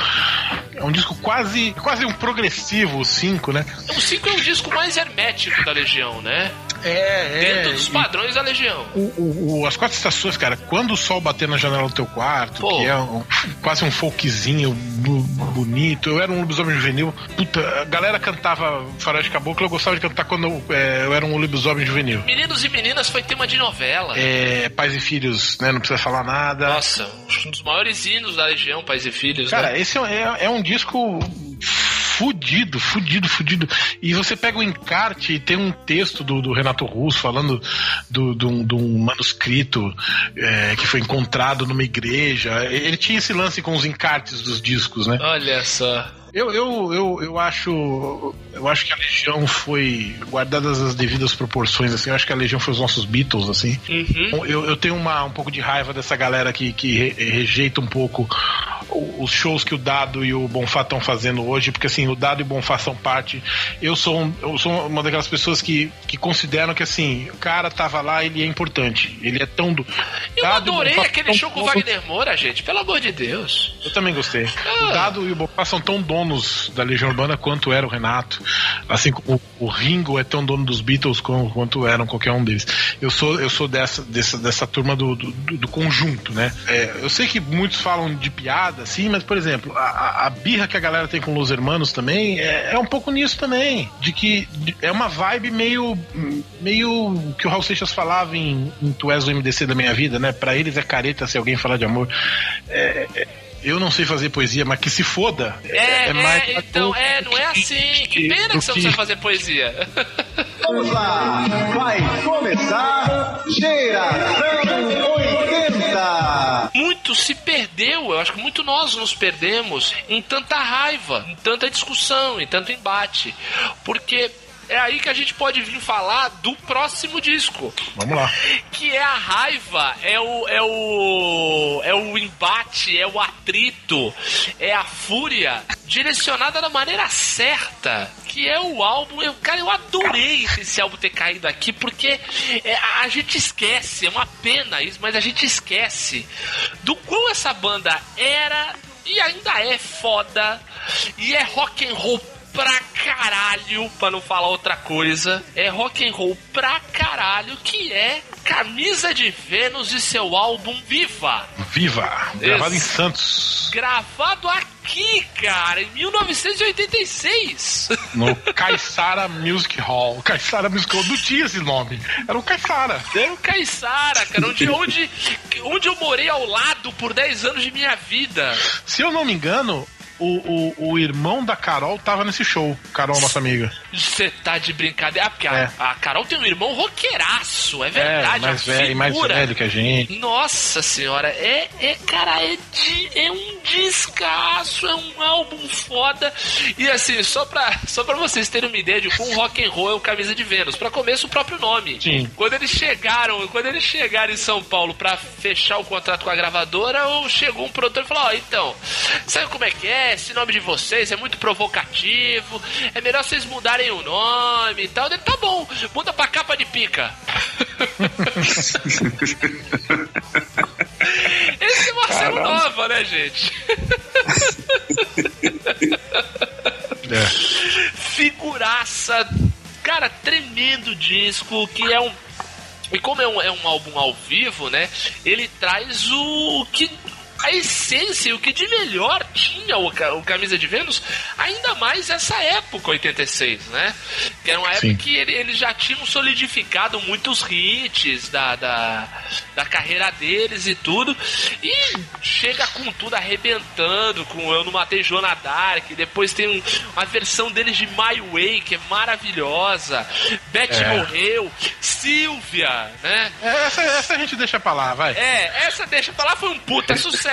É um disco quase. quase um progressivo, o cinco, né? O cinco é o disco mais hermético da Legião, né? É, é. Dentro dos padrões da Legião. O, o, o, as quatro estações, cara, quando o sol bater na janela do teu quarto, Pô. que é um, quase um folkzinho bonito. Eu era um lobisomem juvenil. Puta, a galera cantava Faroeste Caboclo, eu gostava de cantar quando eu, é, eu era um lobisomem juvenil. Meninos e meninas foi tema de novela. É, Pais e Filhos, né? Não precisa falar nada. Nossa, um dos maiores hinos da Legião, Pais e Filhos. Cara, né? esse é, é, é um disco fudido, fudido, fudido. E você pega o encarte e tem um texto do, do Renato Russo falando do, do, do um manuscrito é, que foi encontrado numa igreja. Ele tinha esse lance com os encartes dos discos, né? Olha só. Eu, eu, eu, eu acho eu acho que a Legião foi guardadas as devidas proporções assim eu acho que a Legião foi os nossos Beatles assim uhum. eu, eu tenho uma, um pouco de raiva dessa galera que, que re, rejeita um pouco os shows que o Dado e o Bonfá estão fazendo hoje, porque assim, o Dado e o Bonfá são parte. Eu sou, um, eu sou uma daquelas pessoas que, que consideram que assim, o cara tava lá, ele é importante. Ele é tão do. Eu Dado adorei aquele show com o Wagner Moura, gente, pelo amor de Deus. Eu também gostei. Ah. O Dado e o Bonfá são tão donos da Legião Urbana quanto era o Renato. Assim como o Ringo é tão dono dos Beatles quanto eram qualquer um deles. Eu sou, eu sou dessa, dessa, dessa turma do, do, do conjunto, né? É, eu sei que muitos falam de piada piada, assim, mas, por exemplo, a, a birra que a galera tem com Los Hermanos também é, é um pouco nisso também. De que é uma vibe meio. meio que o Raul Seixas falava em, em Tu és o MDC da minha vida, né? Pra eles é careta se alguém falar de amor. É, é, eu não sei fazer poesia, mas que se foda. É, é, é mais. Então, é, não é assim. Que pena que você não sabe fazer poesia. Vamos lá, vai começar Geração 80. Muito se perdeu, eu acho que muito nós nos perdemos em tanta raiva, em tanta discussão, em tanto embate. Porque é aí que a gente pode vir falar do próximo disco. Vamos lá. Que é a raiva, é o, é o, é o embate, é o atrito, é a fúria direcionada da maneira certa. Que é o álbum. Eu, cara, eu adorei esse álbum ter caído aqui, porque é, a gente esquece, é uma pena isso, mas a gente esquece do quão essa banda era e ainda é foda e é rock and roll pra caralho, pra não falar outra coisa. É rock and roll pra caralho que é Camisa de Vênus e seu álbum Viva. Viva! Gravado em Esse- Santos. Gravado aqui, cara, em 1986. No Caissara Music Hall. Caissara Music Hall. Não tinha esse nome. Era o Caissara. Era o Caissara, cara, onde, onde, onde eu morei ao lado por 10 anos de minha vida. Se eu não me engano, o, o, o irmão da Carol tava nesse show. Carol, nossa amiga. Você tá de brincadeira. Ah, porque a- É. a, Carol tem um irmão roqueiraço, é verdade. é, mais a velho, mais velho que a gente. Nossa senhora, é, é cara, é, de, é um descasso, é um álbum foda. E assim, só pra, só pra vocês terem uma ideia de como rock and roll é o Camisa de Vênus. Pra começo, o próprio nome. Sim. Quando eles chegaram, quando eles chegaram em São Paulo pra fechar o contrato com a gravadora, chegou um produtor e falou: Ó, então, sabe como é que é? Esse nome de vocês é muito provocativo, é melhor vocês mudarem o nome e tal. Ele, tá bom, muda pra capa de pica. Esse é Marcelo Caramba. Nova, né, gente? É. Figuraça. Cara, tremendo disco, que é um. E como é um, é um álbum ao vivo, né? Ele traz o, o que. A essência, o que de melhor tinha o, o Camisa de Vênus, ainda mais essa época, 86, né? Que era uma época Sim. que ele- eles já tinham solidificado muitos hits da, da, da carreira deles e tudo. E chega com tudo arrebentando, com Eu Não Matei Joana Dark. Depois tem um- uma versão deles de My Way, que é maravilhosa. Beth É. morreu. Silvia, né? É, Essa, essa a gente deixa pra lá, vai. É, essa deixa pra lá, foi um puta sucesso.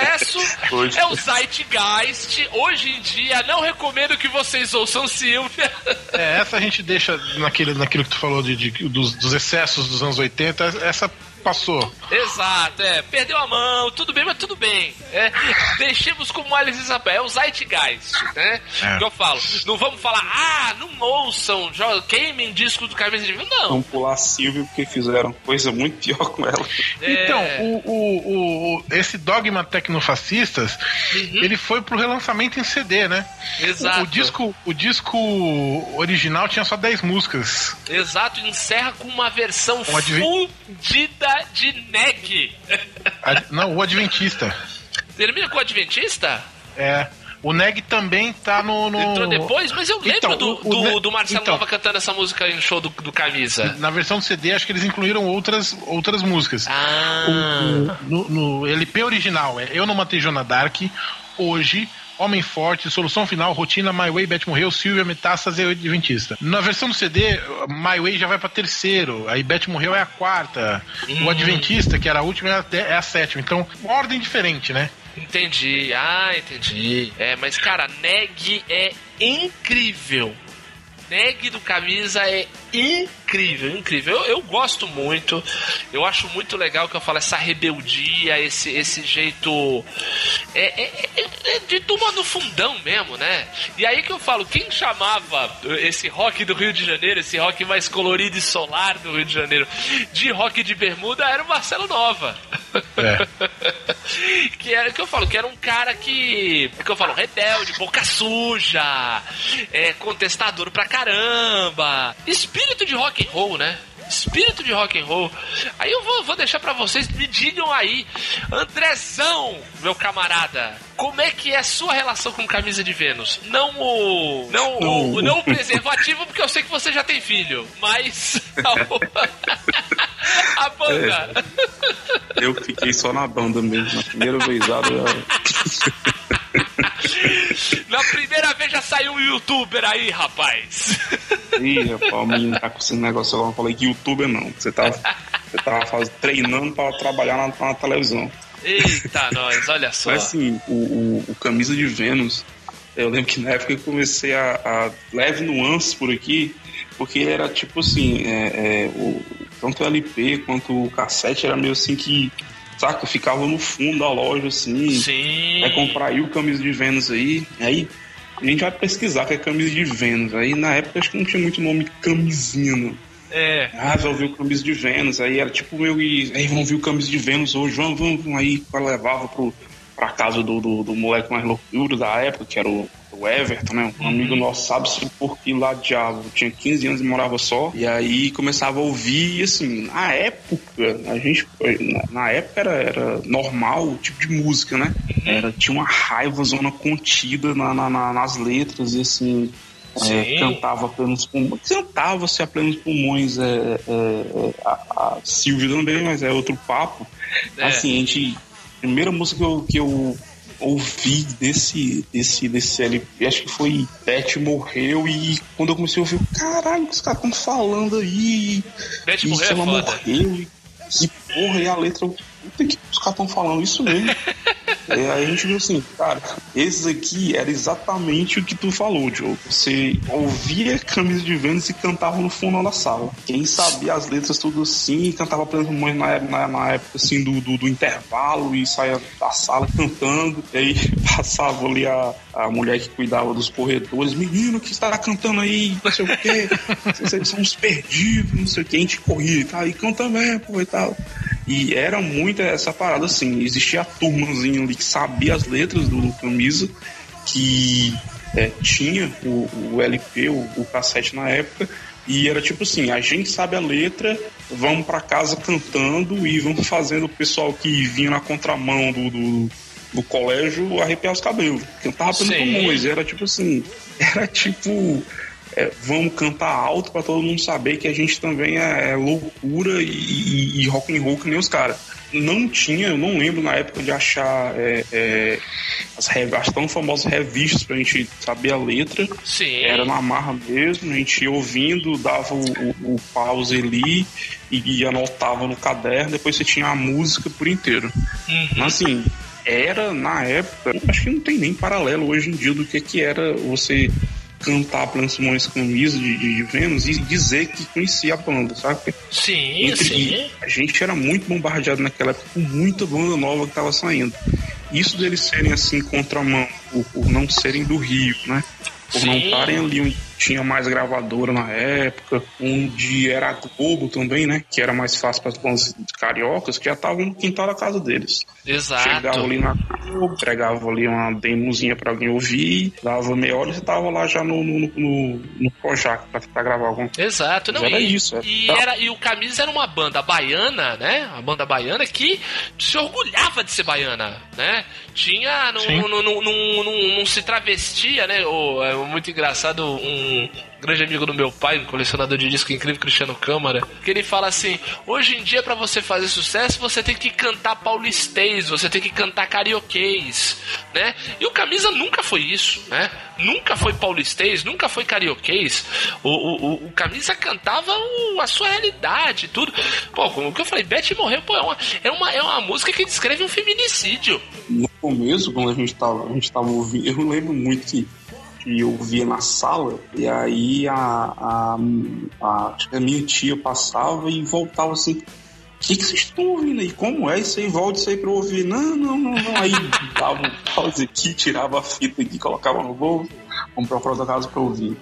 Hoje- É o Zeitgeist. Hoje em dia, não recomendo que vocês ouçam Silvia. É, essa a gente deixa naquele, naquilo que tu falou de, de- dos, dos excessos dos anos 80. Essa passou. Exato, é. Perdeu a mão, tudo bem, mas tudo bem. É. Deixemos como Alice Isabel, é o Zeitgeist, né? É. Que eu falo. Não vamos falar, ah, não ouçam, queimem disco do Camisa de. Não. Vamos pular a Silvia porque fizeram coisa muito pior com ela. É. Então, o, o, o- o- esse dogma tecnofascistas, ele foi pro relançamento em CD, né? Exato. O disco, o disco original tinha só 10 músicas. Exato, encerra com uma versão Um adven- de neg. A- não, o Adventista. Termina com o Adventista? É. O Neg também tá no. no- Entrou depois? Mas eu lembro Então, do, o- o do, Ne- do Marcelo então. Nova cantando essa música em show do, do Camisa. Na versão do CD, acho que eles incluíram outras, outras músicas. Ah. No, no LP original é Eu Não Matei Joana Dark, Hoje, Homem Forte, Solução Final, Rotina, My Way, Beth Morreu, Silvia, Metástase e Adventista. Na versão do CD, My Way já vai pra terceiro, aí Beth Morreu é a quarta, o Adventista, que era a última, é a, é a sétima. Então, uma ordem diferente, né? Entendi, ah, entendi. É, mas cara, Neg é incrível. Neg do camisa é incrível, incrível. Eu, eu gosto muito. Eu acho muito legal que eu falo essa rebeldia, esse, esse jeito. É, é- é- é de turma no fundão mesmo, né? E aí que eu falo, quem chamava esse rock do Rio de Janeiro, esse rock mais colorido e solar do Rio de Janeiro, de rock de bermuda era o Marcelo Nova. É. que era que eu falo, que era um cara que. que eu falo, rebelde, boca suja, é, contestador pra caramba. Espírito de rock and roll, né? Espírito de rock and roll. Aí eu vou, vou deixar pra vocês, me digam aí, Andrezão, meu camarada, como é que é a sua relação com camisa de Vênus? Não o. Não, o, não o preservativo, porque eu sei que você já tem filho, mas. A, a banda. Eu fiquei só na banda mesmo. Na primeira vezada. Na primeira vez já saiu um youtuber aí, rapaz. Ih, rapaz, o menino tá com esse negócio agora. Eu falei que youtuber não. Você tava, você tava faz- treinando pra trabalhar na, na televisão. Eita, nós, olha só. Mas assim, o, o, o Camisa de Vênus, eu lembro que na época eu comecei a, a leve nuances por aqui, porque ele era tipo assim, é, é, o, tanto o LP quanto o cassete era meio assim que, saca, ficava no fundo da loja assim. Sim. Vai comprar aí o Camisa de Vênus aí, aí a gente vai pesquisar que é Camisa de Vênus. Aí na época acho que não tinha muito nome camisinha, não. É. Ah, vai ouvir o Camisa de Vênus. Aí era tipo meu. e- Aí vamos ouvir o Camisa de Vênus hoje. Vamos, vamos, vamos. Aí levava pro, pra casa do, do, do moleque mais loucura da época, que era o, o Everton, né? Um amigo nosso, sabe-se porque lá diabo, tinha 15 anos e morava só. E aí começava a ouvir, e assim, na época, a gente, na, na época era, era normal o tipo de música, né? Era, tinha uma raiva zona contida na, na- na- nas letras, e assim, é, cantava a plenos pulmões. Cantava-se a plenos pulmões, é, é, é, a, a Silvia também, mas é outro papo. É. Assim, a gente. Primeira música que eu, que eu ouvi desse, desse, desse LP, acho que foi Beth Morreu, e quando eu comecei a ouvir, caralho, os caras estão falando aí? Beth E morreu é ela foda. morreu, e, e porra, e a letra, puta que os caras estão falando isso mesmo. É, aí a gente viu assim, cara, esses aqui era exatamente o que tu falou, Diogo. Você ouvia camisa de Vênus e cantava no fundo da sala. Quem sabia as letras tudo assim, cantava plenos pulmões na, na, na época assim do, do, do intervalo e saía da sala cantando. E aí passava ali a, a mulher que cuidava dos corredores, menino que está cantando aí, não sei o quê, vocês são uns perdidos, não sei o que, a gente corria, tá? E canta mesmo, pô, e tal. E era muito essa parada assim, existia a turmazinha ali que sabia as letras do, do camisa, que é, tinha o, o LP, o, o cassete na época, e era tipo assim, a gente sabe a letra, vamos pra casa cantando e vamos fazendo o pessoal que vinha na contramão do, do, do colégio arrepiar os cabelos. Cantava pelo pulmões, era tipo assim, era tipo é, vamos cantar alto pra todo mundo saber que a gente também é, é loucura e, e- e rock and roll que nem os caras. Não tinha, eu não lembro na época de achar é, é, as, as tão famosas revistas pra gente saber a letra. Sim. Era na marra mesmo, a gente ia ouvindo, dava o, o- o pause ali e, e anotava no caderno, depois você tinha a música por inteiro. Uhum. Mas assim, era na época, acho que não tem nem paralelo hoje em dia do que, que era você cantar Planos Simões Camisa de, de, de Vênus e dizer que conhecia a banda, sabe? Sim, Entre- sim. A gente era muito bombardeado naquela época com muita banda nova que tava saindo. Isso deles serem assim contramão, por, por não serem do Rio, né? Por não Sim. estarem ali onde tinha mais gravadora na época, onde era a Globo também, né? Que era mais fácil para as bandas cariocas, que já estavam no quintal da casa deles. Chegava Exato. ali na Globo, entregava ali uma demozinha pra alguém ouvir, dava meia hora e você tava lá já no, no, no, no Projac pra tentar gravar algum. Exato, não, Mas era e, isso, era- e, era, e o Camisa era uma banda baiana, né? Uma banda baiana que se orgulhava de ser baiana, né? Tinha. Não, não, não, não, se travestia, né? É muito engraçado um grande amigo do meu pai, um colecionador de disco incrível, Cristiano Câmara, que ele fala assim: hoje em dia, pra você fazer sucesso, você tem que cantar paulistês, você tem que cantar carioquês, né? E o Camisa nunca foi isso, né? Nunca foi paulistês, nunca foi carioquês. O, o, o- o Camisa cantava o- a sua realidade, tudo. Pô, como que eu falei, Beth morreu, pô, é uma, é uma, é uma música que descreve um feminicídio. No começo, quando a gente tava, a gente tava ouvindo, eu lembro muito que, que eu via na sala, e aí a, a, a, a minha tia passava e voltava assim. O que, que vocês estão ouvindo aí? Como é isso aí? Volta isso aí pra eu ouvir. Não, não, não, não. Aí dava um pause aqui, tirava a fita aqui, colocava no bolso, vamos pra outra casa pra ouvir.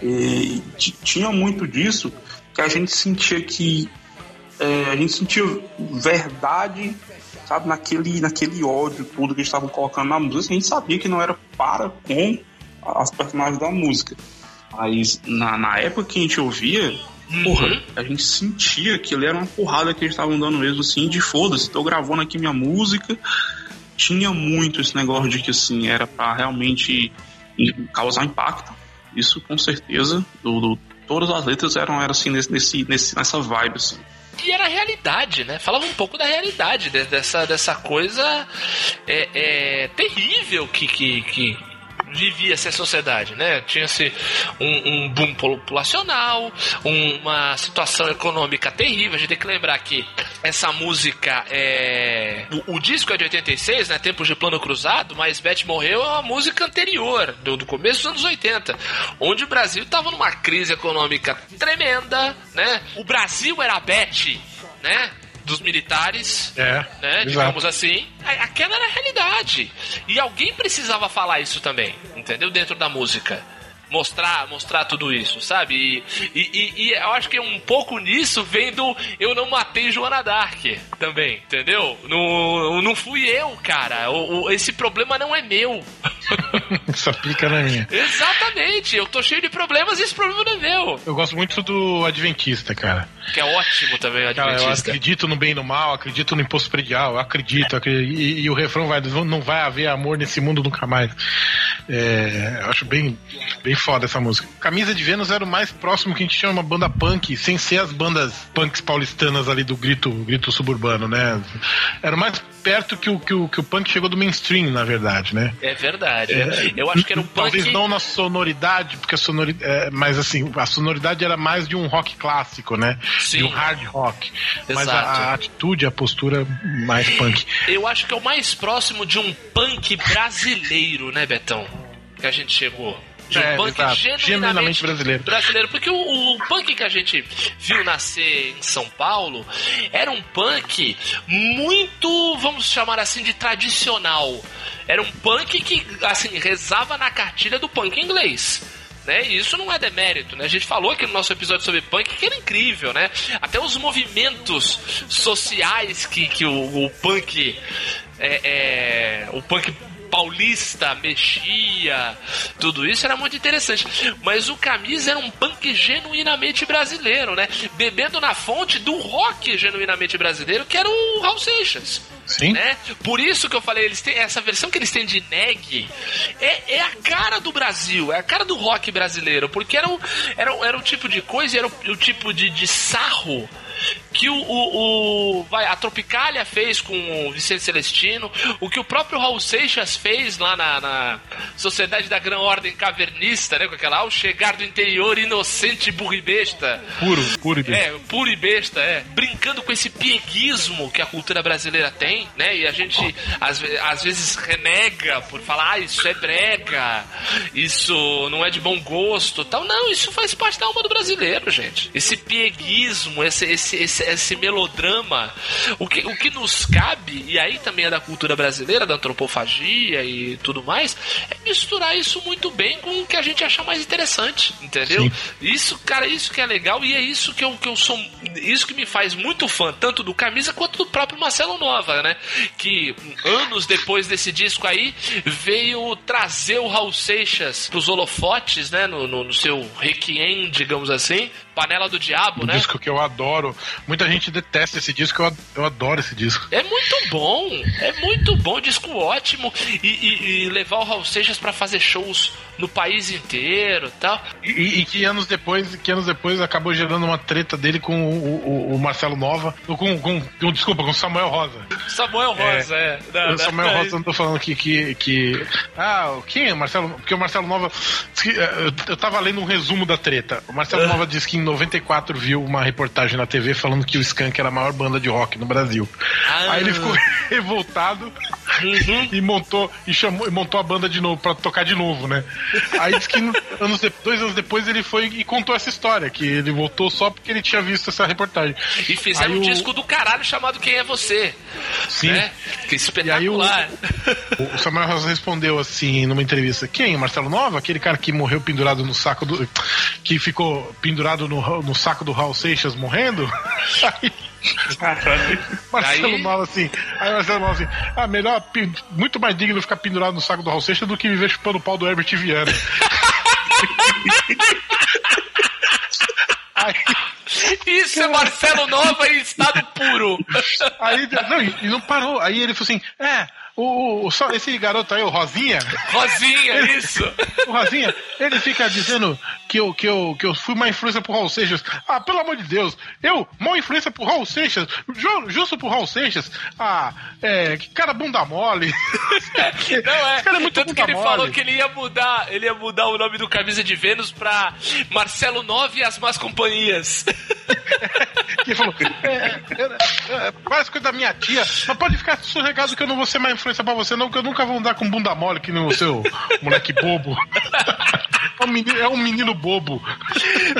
E tinha muito disso que a gente sentia que é, a gente sentia verdade, sabe, naquele, naquele ódio todo que eles estavam colocando na música. A gente sabia que não era para com as personagens da música. Mas na, na época que a gente ouvia, porra, a gente sentia que ele era uma porrada que eles estavam dando mesmo, assim, de foda-se, tô gravando aqui minha música. Tinha muito esse negócio de que, assim, era para realmente causar impacto. Isso com certeza, do, do- todas as letras eram, eram assim, nesse, nesse, nessa vibe, assim. E era a realidade, né? Falava um pouco da realidade, de- dessa, dessa coisa é, é, terrível que, que, que vivia-se a sociedade, né? Tinha-se um, um boom populacional, uma situação econômica terrível. A gente tem que lembrar que essa música é. O, o disco é de 86, né? Tempos de Plano Cruzado, mas Beth Morreu é uma música anterior, do, do começo dos anos 80, onde o Brasil estava numa crise econômica tremenda, né? O Brasil era Beth, né? Dos militares, É, né? Digamos assim. Aquela era a realidade. E alguém precisava falar isso também, entendeu? Dentro da música. mostrar, mostrar tudo isso, sabe? E, e, e, e eu acho que um pouco nisso vem do Eu Não Matei Joana Dark também, entendeu? Não, não fui eu, cara. O, o, esse problema não é meu. Só pica na minha. Exatamente. Eu tô cheio de problemas e esse problema não é meu. Eu gosto muito do Adventista, cara. Que é ótimo também, Cara, eu acredito no bem e no mal, acredito no imposto predial, eu acredito, acredito e, e o refrão vai, não vai haver amor nesse mundo nunca mais. É, eu acho bem, bem foda essa música. Camisa de Vênus era o mais próximo que a gente tinha uma banda punk, sem ser as bandas punks paulistanas ali do grito, grito suburbano, né? Era o mais perto que o, que o, que o punk chegou do mainstream, na verdade, né? É verdade. eu acho que era um punk. Talvez não na sonoridade, porque a sonoridade. É, mas assim, a sonoridade era mais de um rock clássico, né? Sim. De um hard rock. Mas a, Exato. a atitude, a postura mais punk. Eu acho que é o mais próximo de um punk brasileiro, né, Betão? Que a gente chegou. De um É, punk exato. genuinamente, Genuinamente brasileiro. brasileiro. Porque o, o punk que a gente viu nascer em São Paulo era um punk muito, vamos chamar assim, de tradicional. Era um punk que, assim, rezava na cartilha do punk inglês. Né? E isso não é demérito, né? A gente falou aqui no nosso episódio sobre punk que era incrível, né? Até os movimentos sociais que, que o, o punk é, é, o punk paulista mexia, tudo isso era muito interessante. Mas o Camisa era um punk genuinamente brasileiro, né? Bebendo na fonte do rock genuinamente brasileiro, que era o Raul Seixas. Sim. Né? Por isso que eu falei, eles têm essa versão que eles têm de neg é, é a cara do Brasil, é a cara do rock brasileiro, porque era o, era, era o tipo de coisa, era o, o tipo de, de sarro que o, o, o- vai, a Tropicália fez com o Vicente Celestino, o que o próprio Raul Seixas fez lá na, na Sociedade da Grã Ordem Cavernista, né? Com aquela ao chegar do interior inocente burro e besta. Puro, puro e bem. É, puro e besta, é. Brincando com esse pieguismo que a cultura brasileira tem, né? E a gente às, às vezes renega por falar, ah, isso é brega, isso não é de bom gosto tal. Não, isso faz parte da alma do brasileiro, gente. Esse pieguismo, esse, esse, esse, esse melodrama, o que, o que nos cabe, e aí também é da cultura brasileira, da antropofagia e tudo mais, é misturar isso muito bem com o que a gente acha mais interessante, entendeu? Sim. Isso, cara, isso que é legal e é isso que eu, que eu sou. Isso que me faz muito fã, tanto do Camisa quanto do próprio Marcelo Nova, né? Que anos depois desse disco aí veio trazer o Raul Seixas pros holofotes, né? No, no, no seu Requiem, digamos assim. Panela do Diabo, Um né? disco que eu adoro. Muita gente detesta esse disco, eu, ad- eu adoro esse disco. É muito bom, é muito bom, disco ótimo e, e- e levar o Raul Seixas pra fazer shows no país inteiro e tal. E, e que anos depois, que anos depois acabou gerando uma treta dele com o, o- o Marcelo Nova, com, com, com- desculpa, com o Samuel Rosa. Samuel Rosa, é. Não, o não, Samuel não, Rosa andou falando que, que, que. Ah, quem é o Marcelo? Porque o Marcelo Nova. eh, Eu, tava lendo um resumo da treta. O Marcelo Nova disse que em 94 viu uma reportagem na TV falando que o Skank era a maior banda de rock no Brasil. Ah. Aí ele ficou revoltado Uhum. e montou e chamou e montou a banda de novo pra tocar de novo, né? Aí disse que no- anos de- dois anos depois ele foi e contou essa história, que ele voltou só porque ele tinha visto essa reportagem. E fizeram Aí um o- disco do caralho chamado Quem é Você? Sim. Né? Que E aí o, espetacular. o Samuel Rosa respondeu assim numa entrevista: Quem? Marcelo Nova? Aquele cara que morreu pendurado no saco do. que ficou pendurado no, no saco do Raul Seixas morrendo? Aí. Marcelo Aí- Nova assim. Aí Marcelo Nova assim: Ah, melhor, muito mais digno ficar pendurado no saco do Raul Seixas do que viver chupando o pau do Herbert Viana. Aí, Isso é Marcelo Nova em estado puro. aí, não, e não parou. Aí ele falou assim: É, o, o- só esse garoto aí, o Rosinha, Rosinha, isso. O Rosinha, ele fica dizendo que eu, que, eu, que eu fui uma influência pro Raul Seixas. Ah, pelo amor de Deus, eu, uma influência pro Raul Seixas, ju- justo pro Raul Seixas. Ah, é, que cara bunda mole. Não é. Esse cara é muito Tanto que ele mole. falou que ele ia mudar, ele ia mudar o nome do Camisa de Vênus pra Marcelo Nova e as Más Companhias. Que falou, é, é, é, é, várias coisas da minha tia, mas pode ficar sossegado que eu não vou ser mais influência pra você, não, porque eu nunca vou andar com bunda mole que no seu moleque bobo. É um menino, é um menino bobo.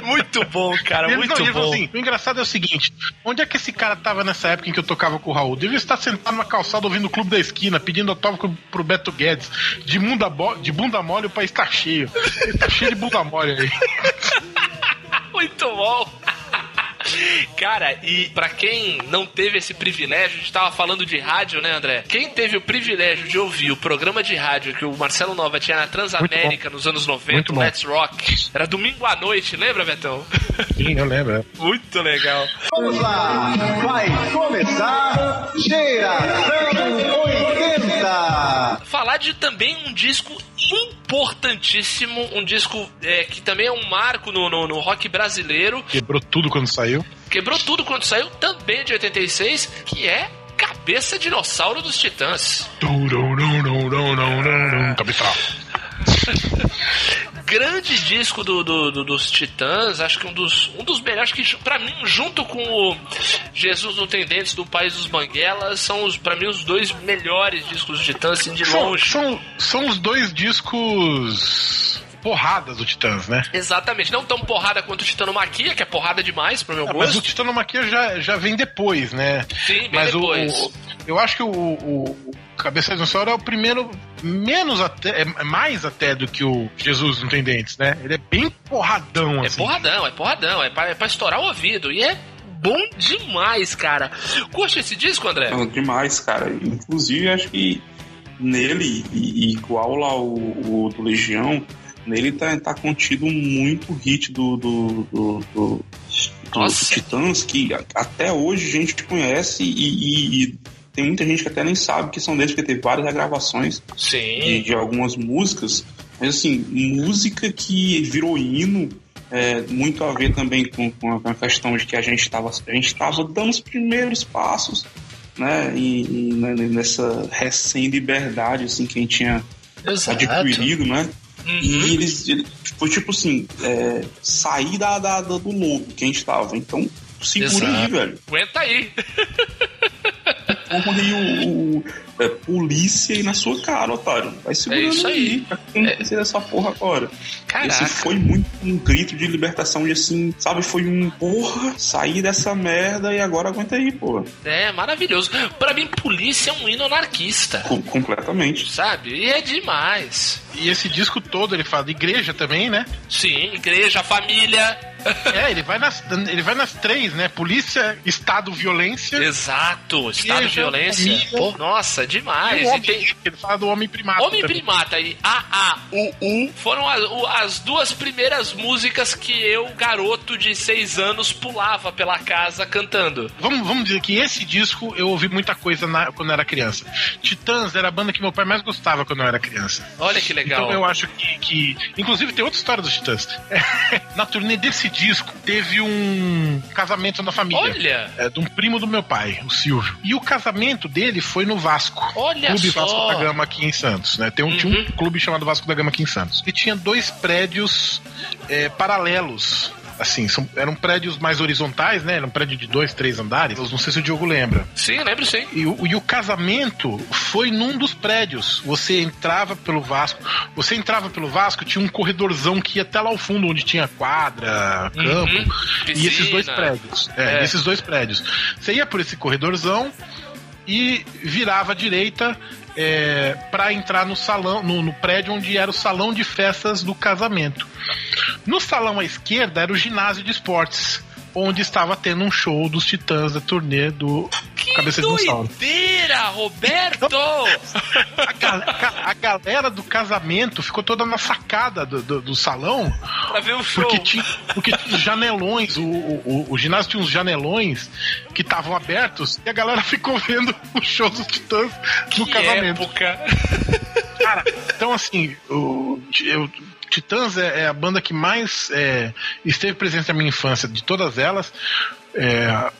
Muito bom, cara, Ele- muito não, bom. assim, o engraçado é o seguinte: onde é que esse cara tava nessa época em que eu tocava com o Raul? Devia estar sentado numa calçada ouvindo o Clube da Esquina, pedindo autógrafo pro Beto Guedes. De bunda, bo- de bunda mole, o país tá cheio. Ele tá cheio de bunda mole aí. Muito bom. Cara, e pra quem não teve esse privilégio, a gente tava falando de rádio, né, André? Quem teve o privilégio de ouvir o programa de rádio que o Marcelo Nova tinha na Transamérica nos anos 90, Muito o bom. Let's Rock, era domingo à noite, lembra, Betão? Sim, eu lembro. Muito legal. Vamos lá, vai começar Geração 80. Falar de também um disco importantíssimo, um disco é, que também é um marco no, no, no rock brasileiro, Quebrou tudo quando saiu. quebrou tudo quando saiu, também de 86, que é Cabeça Dinossauro dos Titãs. Capital. Grande disco do, do- do- dos Titãs, acho que um dos, um dos melhores, que pra mim, junto com o Jesus não tem dentes do País dos Banguelas, são os, pra mim os dois melhores discos dos Titãs, assim, de São, longe. são, são os dois discos porradas do Titãs, né? Exatamente, não tão porrada quanto o Titanomaquia, que é porrada demais pro meu mas gosto. o Titanomaquia já, já vem depois, né? Sim, bem Mas o, depois. o- eu acho que o, o, o Cabeça de Dinossauro é o primeiro, menos até, é mais até do que o Jesus não tem dentes, né? Ele é bem porradão, É assim. porradão, é porradão, é pra, é pra estourar o ouvido. E é bom demais, cara. Curte esse disco, André? Não, demais, cara. Inclusive, acho que nele, e igual lá o, o do Legião, nele tá, tá contido muito hit do, do, do, do, do Nossa. Titãs que até hoje a gente conhece e, e- e tem muita gente que até nem sabe que são deles, porque teve várias regravações de, de algumas músicas. Mas assim, música que virou hino. é, muito a ver também com, com a questão de que a gente estava a gente estava dando os primeiros passos né e, e, né, nessa recém-liberdade assim que a gente tinha adquirido né Uhum. e eles ele- foi tipo assim é, sair da, da, do lobo que a gente tava então segura aí Exato. velho Aguenta aí. Porra aí o, o- é, polícia aí na sua cara otário vai segurando É isso aí. pra quem É. dessa porra agora Caraca. Esse foi muito um grito de libertação de assim, sabe? Foi um porra, sair dessa merda e agora aguenta aí, porra. É, maravilhoso. Pra mim, polícia é um hino anarquista. Com- completamente. Sabe? E é demais. E esse disco todo ele fala de igreja também, né? Sim, igreja, família. É, ele vai nas, ele vai nas três, né? Polícia, Estado, violência. Exato. Estado Igreja, violência. família. Pô, nossa, E demais. homem, tem- ele fala do homem primata. Homem também. Primata e AAUU foram a- o- as duas primeiras músicas que eu, garoto de seis anos, pulava pela casa cantando. Vamos, vamos dizer que esse disco eu ouvi muita coisa na- quando eu era criança. Titãs era a banda que meu pai mais gostava quando eu era criança. Olha que legal. Então eu acho que, que- Inclusive tem outra história dos Titãs. na turnê desse disco teve um casamento na família. Olha, É, de um primo do meu pai, o Silvio. E o casamento dele foi no Vasco. Olha Clube só. Vasco da Gama aqui em Santos, né? Tem um, Tinha Uhum. um clube chamado Vasco da Gama aqui em Santos. E tinha dois prédios é, paralelos. Assim, são, eram prédios mais horizontais, né? Era um prédio de dois, três andares. Eu não sei se o Diogo lembra. sim, lembro sim. E o, e o casamento foi num dos prédios. Você entrava pelo Vasco. Você entrava pelo Vasco, tinha um corredorzão que ia até lá ao fundo, onde tinha quadra, campo. Uhum. E esses dois prédios. É, É. esses dois prédios. Você ia por esse corredorzão e virava à direita é, para entrar no salão, no, no prédio onde era o salão de festas do casamento. No salão à esquerda era o ginásio de esportes, onde estava tendo um show dos Titãs da turnê do Que Cabeça de Dinossauro. doideira, Roberto! A, gal- a galera do casamento ficou toda na sacada do, do- do salão, pra ver o show. porque tinha, porque tinha os janelões, o, o, o- o ginásio tinha uns janelões que estavam abertos e a galera ficou vendo o show dos Titãs no Que casamento. época. Cara, então assim, o, eu- Titãs é, é a banda que mais é, esteve presente na minha infância, de todas elas. É,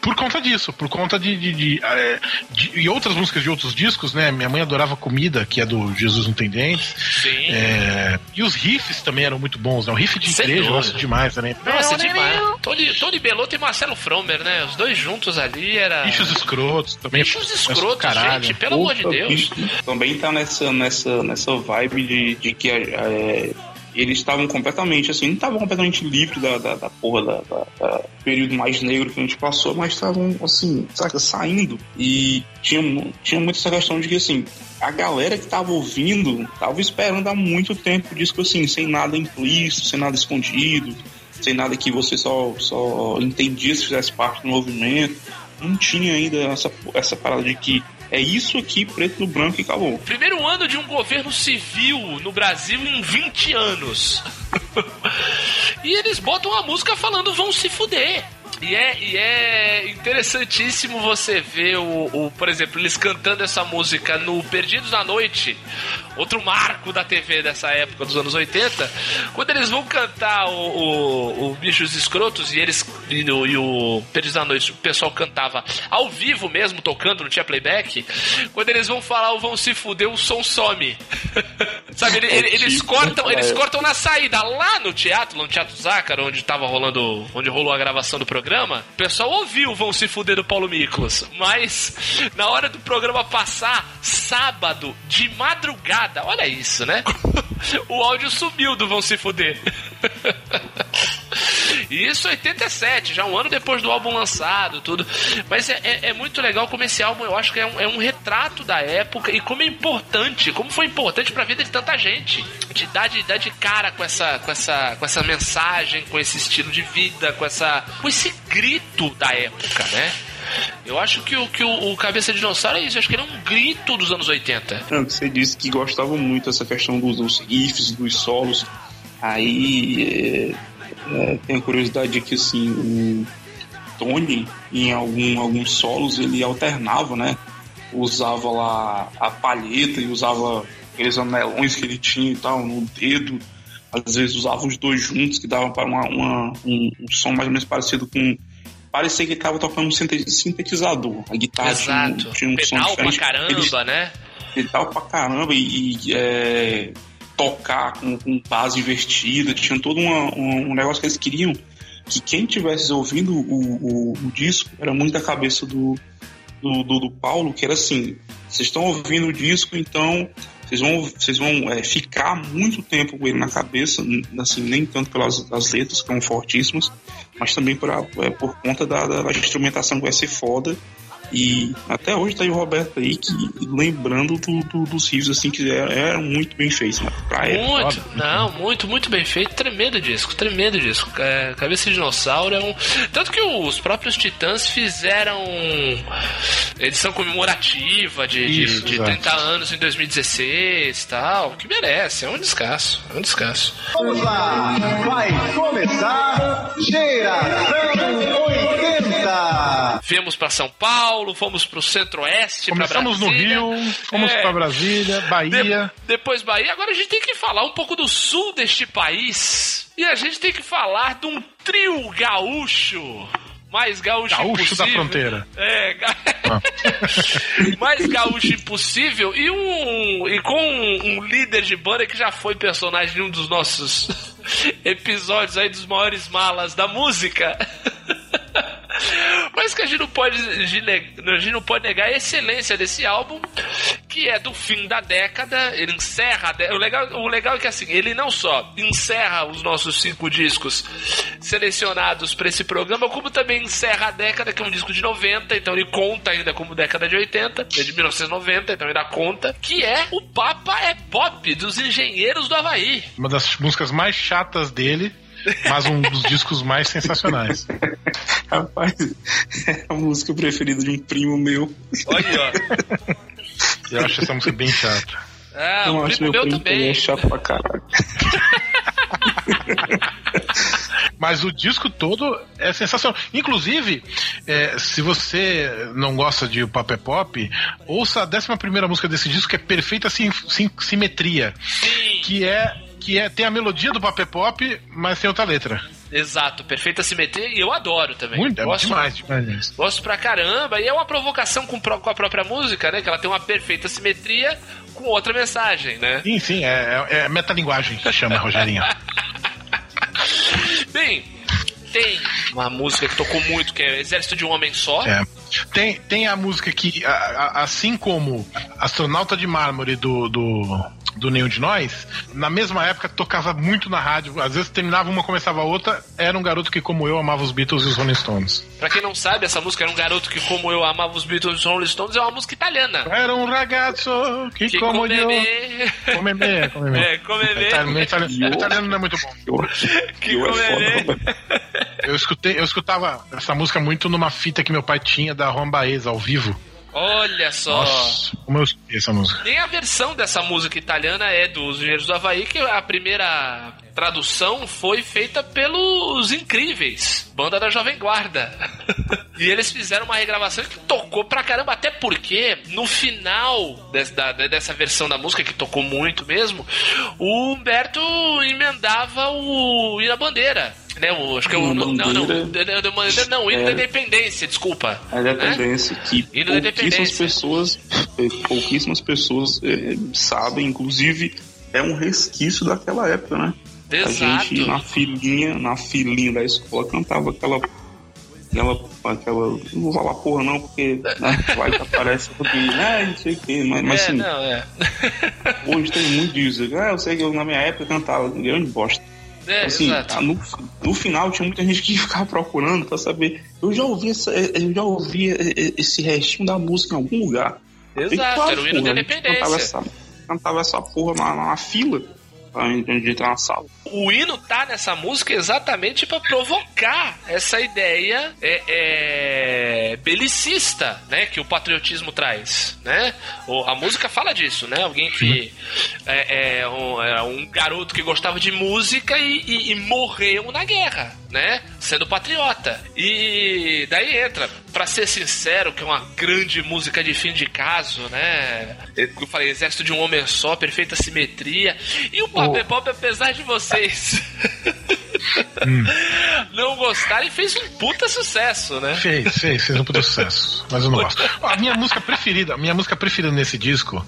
por conta disso, por conta de, de, de, é, de, E outras músicas de outros discos, né? Minha mãe adorava Comida, que é do Jesus Não Tem Dentes. Sim. É, e os riffs também eram muito bons, né? O riff de igreja gosto demais também. Nossa, demais. Tony, Tony Bellotto e Marcelo Fromer, né? Os dois juntos ali era. Bichos escrotos também. Bichos escrotos, caralho. gente, pelo amor de Deus. bicho Também tá nessa, nessa, nessa vibe de, de que é, eles estavam completamente, assim, não estavam completamente livres da, da, da porra da, da- da período mais negro que a gente passou, mas estavam, assim, saca, saindo. E tinha, tinha muito essa questão de que, assim, a galera que tava ouvindo tava esperando há muito tempo disco, assim, sem nada implícito, sem nada escondido, sem nada que você só, só entendia se fizesse parte do movimento. Não tinha ainda essa, essa parada de que é isso aqui, preto no branco e acabou. Primeiro ano de um governo civil no Brasil em 20 anos. e eles botam a música falando vão se fuder. E é, e é interessantíssimo você ver o, o, por exemplo, eles cantando essa música no Perdidos na Noite, outro marco da TV dessa época, dos anos 80, quando eles vão cantar o, o, o Bichos Escrotos e eles e o, e o Perdidos na Noite, o pessoal cantava ao vivo mesmo, tocando, não tinha playback, quando eles vão falar o vão se fuder, o som some. Sabe, ele- ele- eles tipo, cortam, eles é. cortam na saída lá no teatro, no Teatro Zácaro, onde tava rolando, onde rolou a gravação do programa. O pessoal ouviu o Vão Se Fuder do Paulo Miklos, mas na hora do programa passar, sábado, de madrugada, olha isso, né? o áudio sumiu do Vão Se Fuder. Isso 87, já um ano depois do álbum lançado, tudo. Mas é, é- é muito legal como esse álbum, eu acho que é um, é um retrato da época e como é importante, como foi importante pra vida de tanta gente. De dar de, dar de cara com essa, com, essa, com essa mensagem, com esse estilo de vida, com, essa, com esse grito da época, né? Eu acho que o, que o, o Cabeça de Dinossauro é isso, acho que ele é um grito dos anos 80. Não, Você disse que gostava muito dessa questão dos, dos riffs, dos solos. Aí é, é, tenho curiosidade de que assim, o Tony, em algum, alguns solos, ele alternava, né? Usava lá a palheta e usava aqueles anelões que ele tinha e tal no dedo. Às vezes usava os dois juntos, que davam para uma, uma- um, um som mais ou menos parecido com. Parecia que ele estava tocando um sinte- sintetizador. A guitarra tinha, um- Exato. tinha um som Pedal pra diferente. Eles- caramba, né? pedal pra caramba e, e, é, tocar com, com base invertida, tinha todo uma- um, um negócio que eles queriam que quem tivesse ouvindo o, o, o disco era muito da cabeça do, do, do, do Paulo, que era assim, vocês estão ouvindo o disco, então vocês vão, vocês vão é, ficar muito tempo com ele na cabeça, assim, nem tanto pelas as letras, que são fortíssimas, mas também por, a- é, por conta da, da, da instrumentação que vai ser foda. E até hoje tá aí o Roberto aí que lembrando do, do- dos riffs assim que eram, eram muito bem feitos, né? Pra época. Muito, não, muito, muito bem feito. Tremendo disco, tremendo disco. É, Cabeça de Dinossauro é um. Tanto que os próprios Titãs fizeram edição comemorativa de, de- Isso, de, exato. 30 anos em 2016 tal. Que merece, é um descasso. É um descasso. Vamos lá, vai começar Geração 80. Viemos pra São Paulo, fomos pro Centro-Oeste, pra Começamos no. Rio, fomos É. pra Brasília, Bahia. De- depois Bahia. Agora a gente tem que falar um pouco do sul deste país. E a gente tem que falar de um trio gaúcho. Mais gaúcho, Gaúcho da impossível. fronteira. É, ga... Ah. mais gaúcho impossível e um e com um, um líder de banda que já foi personagem de um dos nossos episódios aí dos maiores malas da música. Mas que a gente não pode, a gente não pode negar a excelência desse álbum, que é do fim da década. Ele encerra. a dé- O legal, o legal é que assim, ele não só encerra os nossos cinco discos selecionados para esse programa, como também encerra a década, que é um disco de 90, então ele conta ainda como década de 80, é de 1990, então ainda conta, que é o Papa é Pop dos Engenheiros do Havaí. Uma das músicas mais chatas dele, mas um dos discos mais sensacionais. Rapaz, é a música preferida de um primo meu. Olha aí, ó. Eu acho essa música bem chata. Ah, Eu o acho primo meu meu primo também. é chato pra caralho. Mas o disco todo é sensacional. Inclusive, é, se você não gosta de o Pop é Pop, ouça a 11 música desse disco, que é perfeita sim, sim- simetria. Sim. Que é, que é, tem a melodia do Pop Pop, mas tem outra letra. Exato, perfeita simetria e eu adoro também. Muito, é gosto, demais, demais. Gosto pra caramba. E é uma provocação com, com a própria música, né? Que ela tem uma perfeita simetria com outra mensagem, né? Sim, sim, é, é, é metalinguagem que chama, Rogerinho. Bem, tem uma música que tocou muito, que é Exército de um Homem Só. É. Tem, tem a música que, a- a- assim como Astronauta de Mármore do, do, do Nenhum de Nós, na mesma época tocava muito na rádio. Às vezes terminava uma, começava a outra. Era um garoto que, como eu, amava os Beatles e os Rolling Stones. Pra quem não sabe, essa música era um garoto que, como eu, amava os Beatles e os Rolling Stones, é uma música italiana. Era um ragazzo que, Que como come eu. me... Come me, come me. É, come me. Italiano, italiano, italiano não é muito bom. Eu, Que é come me. Eu escutei, eu escutava essa música muito numa fita que meu pai tinha da Juan Baeza ao vivo. Olha só. Nossa, como eu escutei essa música. Nem a versão dessa música italiana é dos Engenheiros do Havaí, que a primeira tradução foi feita pelos Incríveis, banda da Jovem Guarda. e eles fizeram uma regravação que tocou pra caramba, até porque no final des- da- dessa versão da música, que tocou muito mesmo, o Humberto emendava o Ira Bandeira. Né, o, acho que é o. Não, não, não, não, hino da É. independência, desculpa. A independência que Hino da pouquíssimas pessoas, eh, pouquíssimas pessoas eh, sabem, inclusive é um resquício daquela época, né? A Exato. gente na filinha, na filinha da escola cantava aquela aquela aquela não vou falar porra não porque né, vai que aparece alguém, né, não sei o que, mas, mas é, assim, não, é. hoje tem muito disso. Ah, eu sei que eu, na minha época cantava grande bosta. É, assim, exato. no, no final tinha muita gente que ficava procurando pra saber. Eu já ouvi essa, eu já ouvi eh, esse restinho da música em algum lugar. Exato, era o hino da a gente Cantava independência. essa, cantava essa porra na, na fila gente entrar na sala. O hino tá nessa música exatamente pra provocar essa ideia é, é, belicista, né, que o patriotismo traz, né? O- a música fala disso, né? Alguém que é, é um, é um garoto que gostava de música e, e- e morreu na guerra, né? Sendo patriota. E daí entra, pra ser sincero, que é uma grande música de fim de caso, né? Eu falei, Exército de um Homem Só, perfeita simetria. E o Pop Pop, apesar de vocês não gostarem, fez um puta sucesso, né? Fez, fez, fez um puta sucesso. Mas eu não gosto. A minha música preferida, a minha música preferida nesse disco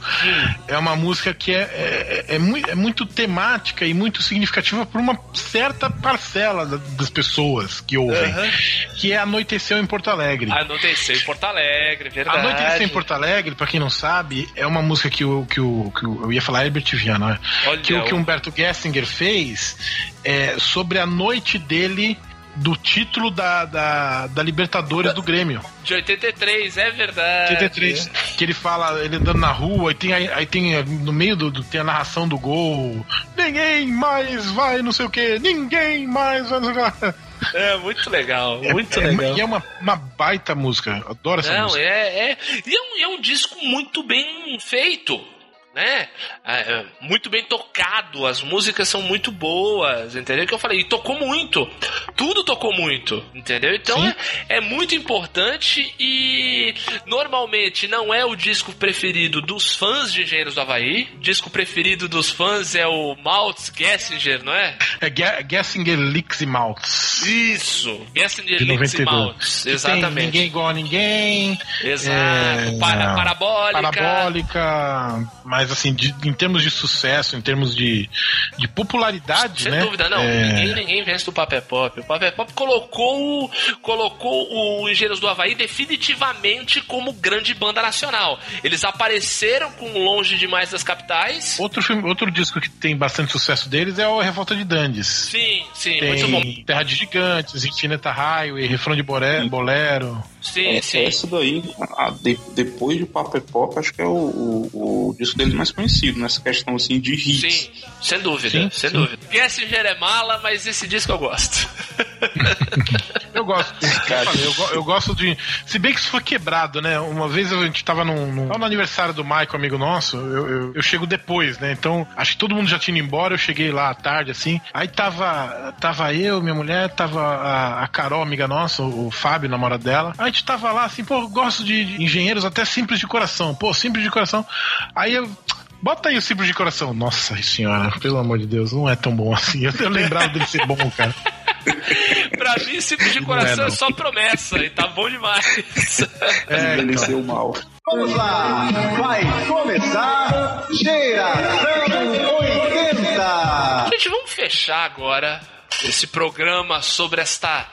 é uma música que é, é, é mui- é muito temática e muito significativa por uma certa parcela da- das pessoas que ouvem. Aham. Que é Anoiteceu em Porto Alegre. Anoiteceu em Porto Alegre, verdade. Anoiteceu em Porto Alegre, pra quem não sabe, é uma música que o. Que o, que o eu ia falar Herbert Viana, né? Olha, que o que Humberto Gessinger fez é sobre a noite dele do título da, da, da Libertadores do Grêmio. De 83, é verdade. 83, que ele fala, ele andando na rua, e tem aí, aí tem no meio do, do- tem a narração do gol. Ninguém mais vai, não sei o que, ninguém mais vai, não sei o que. É, muito legal, muito é, legal. E é uma, uma baita música, adoro essa Não, música. é, é. E é um, é um disco muito bem feito. Né? Ah, é, muito bem tocado, as músicas são muito boas, entendeu? Que eu falei, e tocou muito, tudo tocou muito, entendeu? Então é, é muito importante e normalmente não é o disco preferido dos fãs de Engenheiros do Havaí. O disco preferido dos fãs é o Maltz Gessinger, não é? É Ge- Gessinger Licks e Maltz. Isso, Gessinger De Links e 92. Maltz, tem exatamente. ninguém igual a ninguém. Exato, É, para, parabólica. Parabólica, mas assim, de- em termos de sucesso, em termos de, de popularidade, Sem né? dúvida, não. É, Ninguém, ninguém vence do Papel Pop. O Papel Pop colocou, colocou o Engenheiros do Havaí definitivamente como grande banda nacional. Eles apareceram com Longe Demais das Capitais. Outro, filme, outro disco que tem bastante sucesso deles é o Revolta de Dandes. Sim, sim, muito bom. Tem Terra de Gigantes, Infinita Highway, Refrão de Bolero. Sim, É, sim. Essa daí, a- de- depois de Pop é Pop, acho que é o, o, o disco dele mais conhecido, nessa questão assim de hits. Sim, sem dúvida, Sim, sem sim. dúvida. Gessinger é mala, mas esse disco eu gosto. Eu gosto. Eu, falei, eu, eu gosto de. Se bem que isso foi quebrado, né? Uma vez a gente tava num, num- no aniversário do Michael, amigo nosso, eu, eu, eu chego depois, né? Então, acho que todo mundo já tinha ido embora, eu cheguei lá à tarde, assim. Aí tava, tava eu, minha mulher, tava a, a Carol, amiga nossa, o, o Fábio, namorado dela. Aí a gente tava lá, assim, pô, eu gosto de, de engenheiros até simples de coração. Pô, simples de coração. Aí eu. Bota aí o Cibro de Coração. Nossa senhora, pelo amor de Deus, não é tão bom assim. Eu, eu lembrava dele ser bom, cara. pra mim, esse tipo de Não coração é, é, não. só promessa e tá bom demais. É, então. Envelheceu mal. Vamos lá, vai começar Geração 80. Gente, vamos fechar agora esse programa sobre esta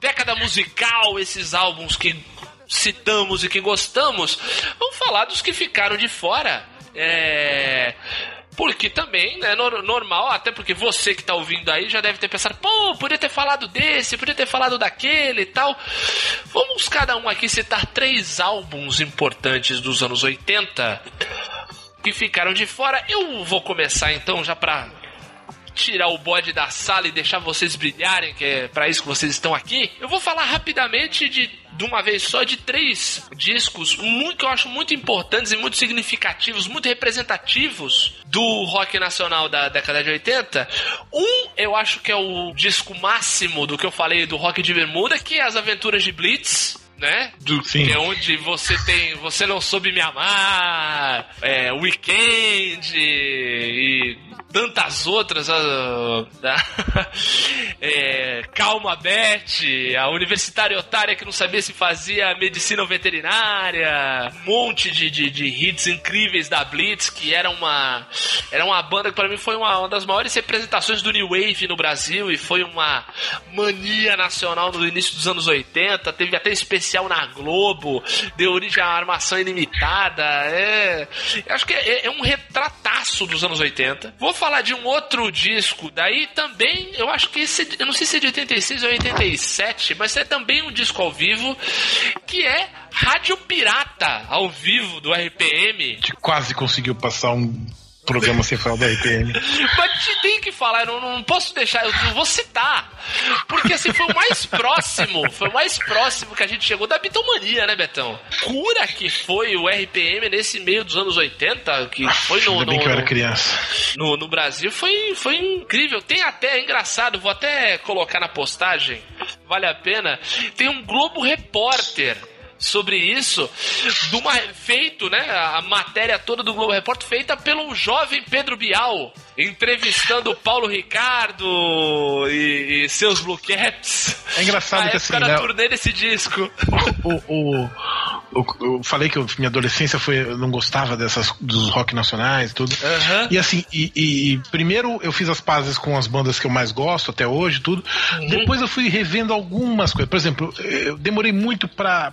década musical, esses álbuns que citamos e que gostamos. Vamos falar dos que ficaram de fora. É. Porque também, né, nor- normal, até porque você que tá ouvindo aí já deve ter pensado, pô, podia ter falado desse, podia ter falado daquele e tal. Vamos cada um aqui citar três álbuns importantes dos anos 80 que ficaram de fora. Eu vou começar então já pra tirar o bode da sala e deixar vocês brilharem, que é pra isso que vocês estão aqui. Eu vou falar rapidamente de, de uma vez só de três discos muito, que eu acho muito importantes e muito significativos, muito representativos do rock nacional da década de 80. Um, eu acho que é o disco máximo do que eu falei do rock de bermuda, que é As Aventuras de Blitz. Né? Do, Sim. Que é onde você tem Você Não Soube Me Amar, é, Weekend e tantas outras. ah, da- é, Calma Beth, a universitária otária que não sabia se fazia medicina ou veterinária, um monte de, de, de hits incríveis da Blitz, que era uma, era uma banda que para mim foi uma, uma das maiores representações do New Wave no Brasil e foi uma mania nacional no início dos anos 80. Teve até especial na Globo, deu origem à Armação Ilimitada. É, acho que é, é um retrataço dos anos 80. Vou falar de um outro disco, daí também, eu acho que esse, eu não sei se é de 86 ou 87, mas é também um disco ao vivo, que é Rádio Pirata, ao vivo, do RPM. Gente quase conseguiu passar um programa falar da RPM. Mas te tem que falar, eu não, não posso deixar, eu vou citar. Porque assim, foi o mais próximo, foi o mais próximo que a gente chegou da bitomania, né, Betão? Cura que foi o RPM nesse meio dos anos 80, que foi no, Ainda bem no- que eu era criança. no, no Brasil foi, foi incrível. Tem até, é engraçado, vou até colocar na postagem, vale a pena. Tem um Globo Repórter sobre isso, uma, feito, né, a matéria toda do Globo Repórter feita pelo jovem Pedro Bial, entrevistando o Paulo Ricardo e, e seus Blue Caps. É engraçado que assim, né, turnê desse disco. o, o, o- eu falei que minha adolescência foi. Eu não gostava dessas dos rock nacionais tudo. E assim, e, e- primeiro eu fiz as pazes com as bandas que eu mais gosto até hoje, tudo. Depois eu fui revendo algumas coisas. Por exemplo, eu demorei muito pra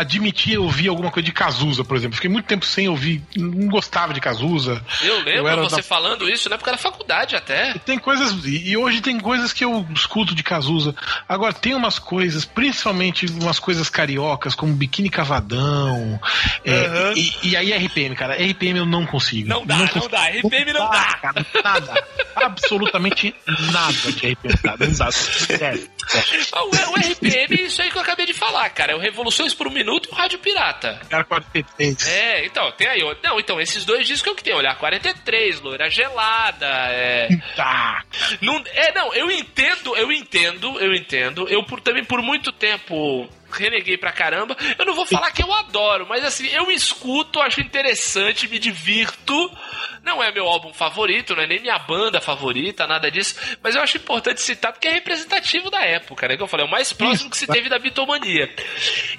admitir ouvir alguma coisa de Cazuza, por exemplo. Fiquei muito tempo sem ouvir, não gostava de Cazuza. Eu lembro era você da- falando isso na época da faculdade até. Tem coisas, e e hoje tem coisas que eu escuto de Cazuza. Agora, tem umas coisas, principalmente umas coisas cariocas, como Biquíni Cavadão. é, e, e aí RPM, cara, RPM eu não consigo. Não dá, Eu não consigo. dá. RPM não dá. Cara, nada. Absolutamente nada de RPM. Nada. Exato. Sério. Ah, O, o RPM é isso aí que eu acabei de falar, cara. É o Revoluções por um Minuto e o Rádio Pirata. Cara 43. É, então, tem aí. Não, então, esses dois discos que eu que tenho. Olhar 43, Loira Gelada, é. Tá. Não, é, não, eu entendo, eu entendo, eu entendo. Eu por, também por muito tempo reneguei pra caramba. Eu não vou falar que eu adoro, mas assim, eu escuto, acho interessante, me divirto. Não é meu álbum favorito, não é nem minha banda favorita, nada disso. Mas eu acho importante citar porque é representativo da época, né? Que eu falei, é o mais próximo que se teve da bitomania.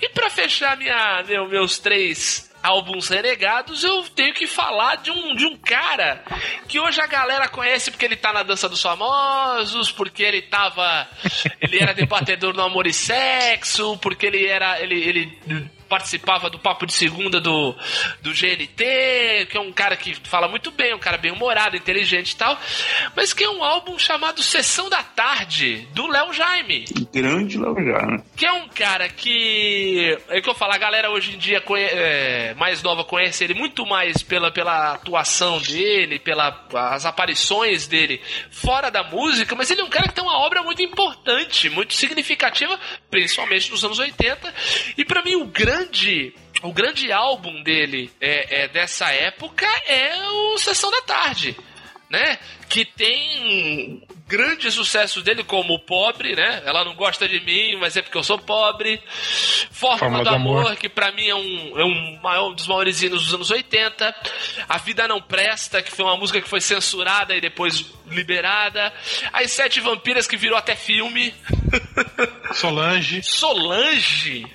E pra fechar minha, meu- meus três álbuns renegados, eu tenho que falar de um, de um cara que hoje a galera conhece porque ele tá na Dança dos Famosos, porque ele tava. Ele era debatedor no Amor e Sexo, porque ele era. Ele, ele participava do Papo de Segunda do, do GNT, que é um cara que fala muito bem, um cara bem humorado, inteligente e tal, mas que é um álbum chamado Sessão da Tarde, do Léo Jaime. Grande Léo né? Que é um cara que. É que eu falo, a galera hoje em dia conhe- é, mais nova conhece ele muito mais pela, pela atuação dele, pelas aparições dele fora da música, mas ele é um cara que tem uma obra muito importante, muito significativa, principalmente nos anos 80. E pra mim, o grande. O grande álbum dele é, é dessa época é o Sessão da Tarde. né? Que tem grandes sucessos dele, como o Pobre, né? Ela não gosta de mim, mas é porque eu sou pobre. Fórmula, Fórmula do, do Amor, Amor. que pra mim é um, é um, maior, um dos maiores hinos dos anos 80. A Vida Não Presta, que foi uma música que foi censurada e depois liberada. As Sete Vampiras, que virou até filme. Solange. Solange.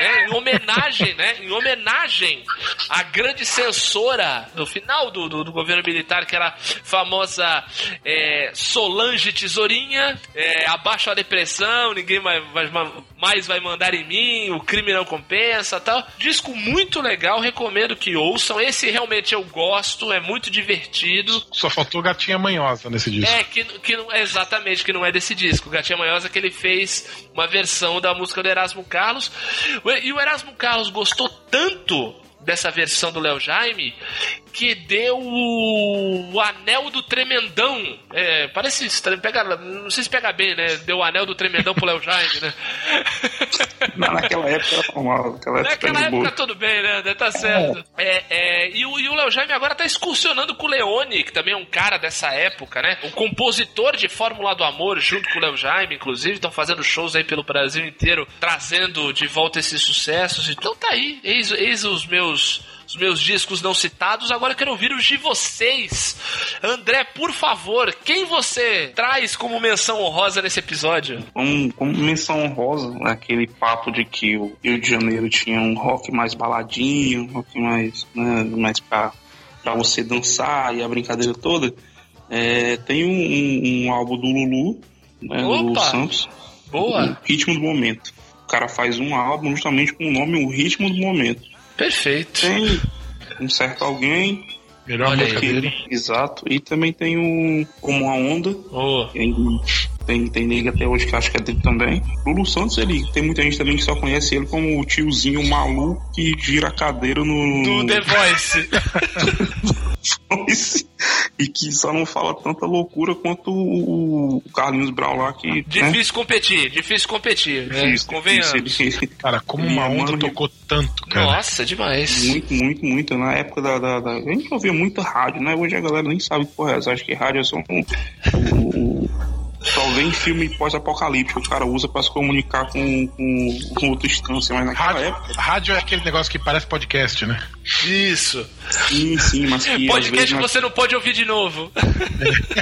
Né, em homenagem, né? Em homenagem à grande censora no final do, do, do governo militar, que era a famosa é, Solange Tesourinha, é, abaixo a depressão, ninguém vai, vai- mais vai mandar em mim, o crime não compensa tal. Disco muito legal, recomendo que ouçam. Esse realmente eu gosto, é muito divertido. Só faltou gatinha manhosa nesse disco. É, que, que não é exatamente que não é desse disco. Gatinha Manhosa que ele fez uma versão da música do Erasmo Carlos. E o Erasmo Carlos gostou tanto dessa versão do Léo Jaime que deu o, o anel do tremendão. É, parece estranho, pega, não sei se pega bem, né? Deu o anel do tremendão pro Léo Jaime, né? Não, naquela época era normal. Naquela época Naquela época boa. tudo bem, né? Tá certo. É, é, e o, e o Léo Jaime agora tá excursionando com o Leone, que também é um cara dessa época, né? O compositor de Fórmula do Amor, junto com o Léo Jaime, inclusive, estão fazendo shows aí pelo Brasil inteiro, trazendo de volta esses sucessos. Então tá aí, eis, eis os meus. Os meus discos não citados, agora eu quero ouvir os de vocês. André, por favor, quem você traz como menção honrosa nesse episódio? Como, como menção honrosa, aquele papo de que o Rio de Janeiro tinha um rock mais baladinho, um rock mais, né, mais pra, pra você dançar e a brincadeira toda. É, tem um, um- um álbum do Lulu, né, Lulu Opa! Santos, Boa, o Ritmo do Momento. O cara faz um álbum justamente com o nome O Ritmo do Momento. Perfeito. Tem um certo alguém, Melhor música dele. exato, e também tem o Como a Onda, Boa. Tem, tem, tem nega até hoje que acho que é dele também. Lulu Santos, ele tem muita gente também que só conhece ele como o tiozinho maluco que gira a cadeira no. Do The Voice. e que só não fala tanta loucura quanto o, o Carlinhos Brau lá que. né? Difícil competir, difícil competir. né? Difícil, Convenhamos. difícil. Ele- Cara, como uma onda mano, tocou tanto, cara. Nossa, demais. Muito, muito, muito. Na época da, da, da- A gente ouvia muita rádio, né? Hoje a galera nem sabe que porra é essa. Acho que rádio é só um. Só vem filme pós-apocalíptico. O cara usa pra se comunicar com, com, com outra instância. Mas naquela Rádio, época. rádio é aquele negócio que parece podcast, né? Isso. Sim, sim, mas que. às Podcast vezes, que na- você não pode ouvir de novo.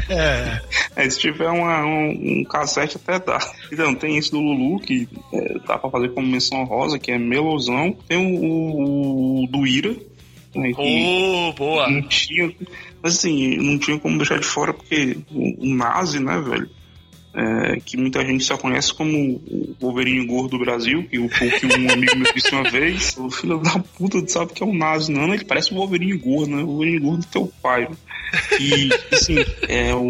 É. É, se tiver uma- um, um cassete até dá. Então, tem esse do Lulu, que é, dá pra fazer como menção rosa, que é Melosão. Tem o, o- o do Ira, né, Oh, boa. não tinha. Mas assim, não tinha como deixar de fora, porque o, o Nazi, né, velho? É, que muita gente só conhece como o Wolverine gordo do Brasil, que, o- que um amigo meu disse uma vez. O filho da puta sabe que é o Nazi, não. Ele parece o Wolverine gordo, né? O Wolverine gordo do teu pai. né? E, assim, é o,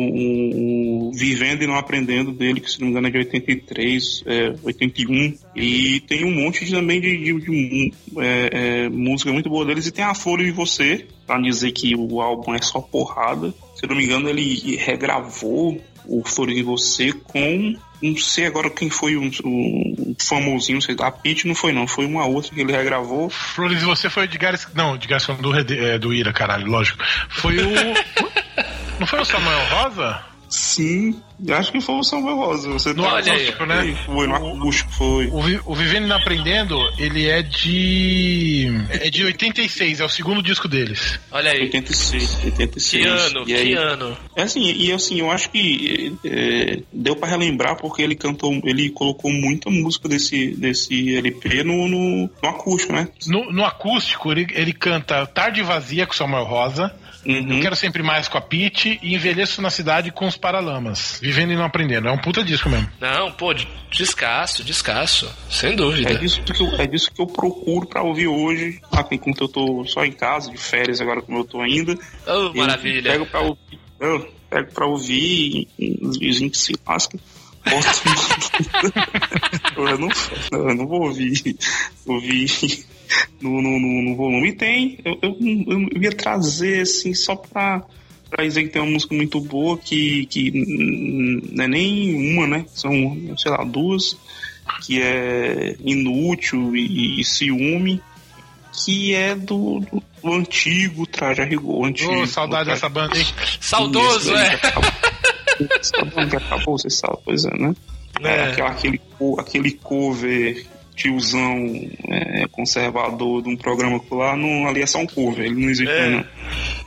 o Vivendo e Não Aprendendo dele, que se não me engano é de 83, é, 81. E tem um monte de, também de, de- de, é, é, música muito boa deles. E tem a Folha de Você, pra dizer que o álbum é só porrada. Se não me engano, ele regravou o Flores de Você com. Não sei agora quem foi um, um famosinho, não sei, a Pitty não foi não, foi uma outra que ele regravou. Flores, você foi de Gares. Não, de Gares do, é, do Ira, caralho, lógico. Foi o. Não foi o Samuel Rosa? Sim, acho que foi o Samuel Rosa. Você No tá- olha aí. acústico, né? Foi, no acústico foi. O, o Vivendo e Aprendendo, ele é de. É de 86, é o segundo disco deles. Olha aí. 86, 86. Que ano, E aí, que ano. É assim, e assim, eu acho que é, deu pra relembrar porque ele cantou, ele colocou muita música desse, desse LP no, no, no acústico, né? No, no acústico, ele, ele canta Tarde Vazia com Samuel Rosa. Uhum. Eu quero sempre mais com a Pete e envelheço na cidade com os Paralamas. Vivendo e não aprendendo. É um puta disco mesmo. Não, pô, descasso, descasso. Sem dúvida. É disso, que eu, é disso que eu procuro pra ouvir hoje. Assim, como eu tô só em casa, de férias agora, como eu tô ainda. Oh, maravilha. pego pra ouvir, eu pego pra ouvir os vizinhos que se lascam. Eu, não, eu não vou ouvir, ouvir no, no, no, no volume. E tem, eu, eu, eu ia trazer assim só pra, pra dizer que tem uma música muito boa que, que hum, não é nem uma, né? São, sei lá, duas, que é Inútil e, e Ciúme que é do, do, do antigo Traje a Rigor. Antigo, Ô, saudade dessa banda, hein? Saudoso, é. Que acabou. Que você sabe, pois é, né? É. Aquela- Aquele, aquele cover tiozão é, conservador de um programa que lá, não, ali é só um cover, ele não existe É. não.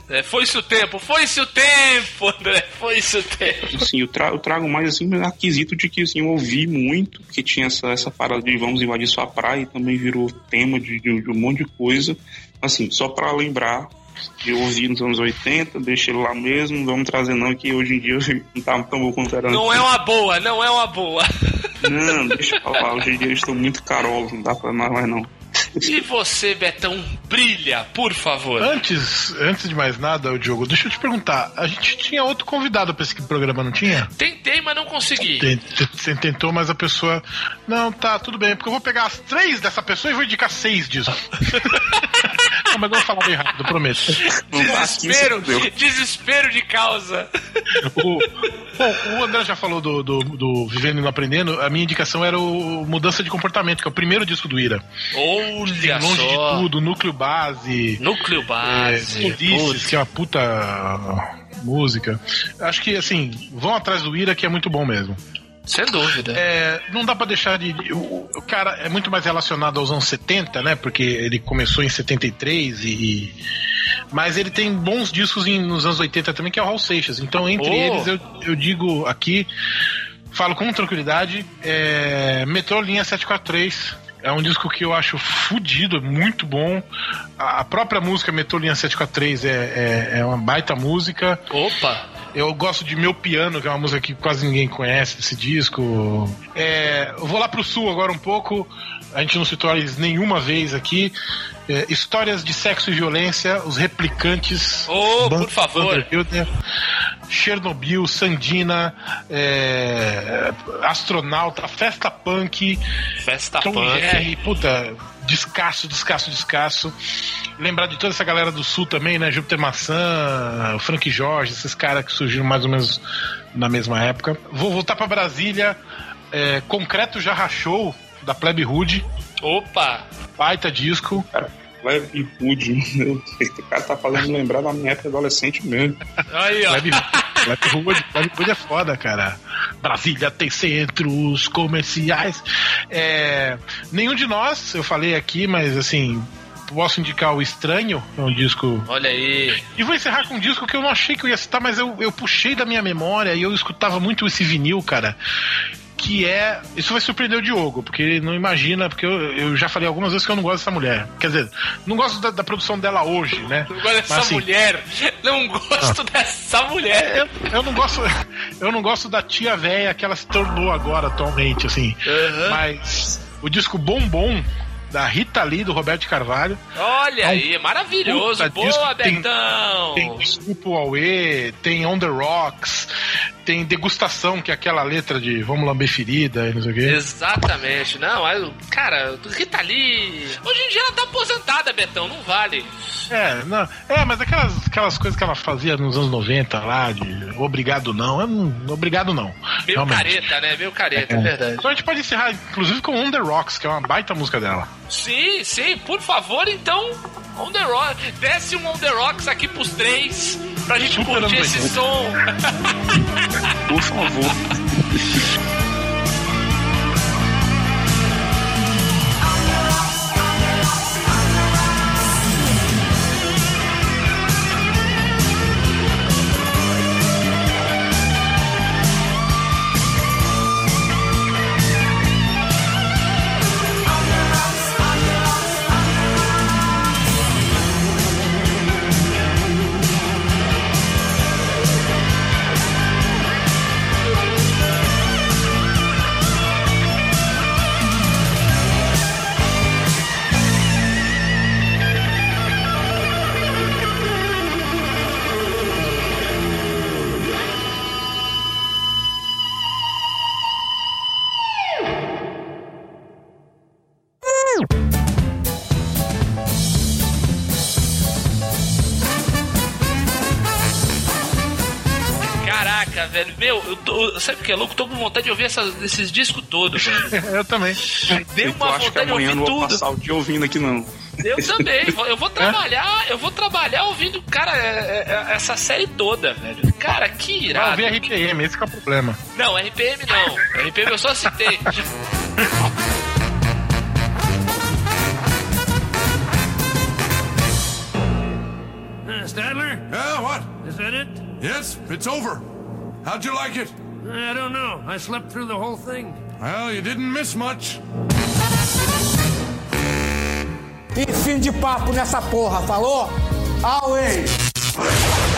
É, foi-se o tempo, foi-se o tempo, André, foi-se o tempo. Assim, eu, tra- eu trago mais assim um aquisito de que assim, eu ouvi muito, porque tinha essa, essa parada de vamos invadir sua praia e também virou tema de, de- de um monte de coisa. Assim, só pra lembrar de ouvir nos anos 80, deixa ele lá mesmo, não vamos trazer não, que hoje em dia não tá tão bom quanto era Não é uma boa, não é uma boa. Não, deixa eu falar, hoje em dia eles estão muito carolos, não dá pra mais, mais não. E você, Betão, brilha, por favor. Antes, antes de mais nada, o Diogo, deixa eu te perguntar. A gente tinha outro convidado pra esse programa, não tinha? Tentei, mas não consegui. Você tentou, mas a pessoa. Não, tá, tudo bem, porque eu vou pegar as três dessa pessoa e vou indicar seis disso. não, mas eu vou falar bem rápido, prometo. Desespero, desespero de causa. O, bom, o André já falou do, do, do Vivendo e Não Aprendendo. A minha indicação era o Mudança de Comportamento, que é o primeiro disco do Ira. Olha Longe só. de tudo, núcleo base. Núcleo É, base. Ulisses, Putz. que é uma puta música. Acho que, assim, vão atrás do Ira, que é muito bom mesmo. Sem dúvida. É, não dá pra deixar de. O, o cara é muito mais relacionado aos anos 70, né? Porque ele começou em 73 e. Mas ele tem bons discos em- nos anos 80 também, que é o Hall Seixas. Então, entre Oh. eles, eu, eu digo aqui, falo com tranquilidade, é, Metrô Linha 743. É um disco que eu acho fudido, é muito bom. A, a própria música Metrô Linha 743 é, é, é uma baita música. Opa. Eu gosto de Meu Piano, que é uma música que quase ninguém conhece desse disco. É, eu vou lá pro sul agora um pouco. A gente não citou eles nenhuma vez aqui. É, histórias de sexo e violência, os replicantes. Oh, Ban- por favor. Chernobyl, Sandina, é, Astronauta, Festa Punk, Festa Tom punk. Jerry, puta, descasso, descasso, descasso. Lembrar de toda essa galera do sul também, né? Júpiter Maçã, Frank Jorge, esses caras que surgiram mais ou menos na mesma época. Vou voltar pra Brasília. é, Concreto já rachou, da Plebe Hood. Opa. Baita disco. Hood, meu Deus, o cara tá fazendo lembrar da minha época adolescente mesmo. Aí, ó. Plebe Hood é foda, cara. Brasília tem centros comerciais. É, nenhum de nós, eu falei aqui, mas assim, posso indicar o Estranho, é um disco. Olha aí. E vou encerrar com um disco que eu não achei que eu ia citar, mas eu, eu puxei da minha memória e eu escutava muito esse vinil, cara. Que é. Isso vai surpreender o Diogo, porque ele não imagina, porque eu, eu já falei algumas vezes que eu não gosto dessa mulher. Quer dizer, não gosto da, da produção dela hoje, né? Não gosto dessa Mas, assim, mulher. Não gosto dessa mulher. Eu, eu não gosto. Eu não gosto da tia véia que ela se tornou agora atualmente, assim. Aham. Mas o disco Bombom da Rita Lee, do Roberto Carvalho. Olha aí, maravilhoso. Boa, disco tem- Betão. Tem Desculpa o Aue, tem On the Rocks, tem Degustação, que é aquela letra de Vamos lamber ferida e não sei o quê. Exatamente. Não, cara, Rita Lee. Hoje em dia ela tá aposentada, Betão, não vale. É, não, é, mas aquelas, aquelas coisas que ela fazia nos anos 90 lá, de obrigado não, não obrigado não. Meio realmente. careta, né? Meio careta, é verdade. Então a gente pode encerrar, inclusive, com On the Rocks, que é uma baita música dela. Sim, sim, por favor, então, On The Rock, desce um On The Rocks aqui pros três, pra gente Super curtir esse 80. som. Por favor. sabe o que é louco? Tô com vontade de ouvir essas- esses discos todos, velho. eu também. Deu eu uma acho que vontade de amanhã eu ouvir não vou tudo. passar o dia ouvindo aqui não. Eu também. Eu vou trabalhar, eu vou trabalhar ouvindo, cara, é, é, essa série toda, velho. Cara, que irado. Não, eu vi RPM, esse que é o problema. Não, RPM não. RPM eu só citei. Stadler? Yeah, what? Is that it? Yes, it's over. How'd you like it? I don't know. I slept through the whole thing. Well, you didn't miss much. E fim de papo nessa porra, falou? Always!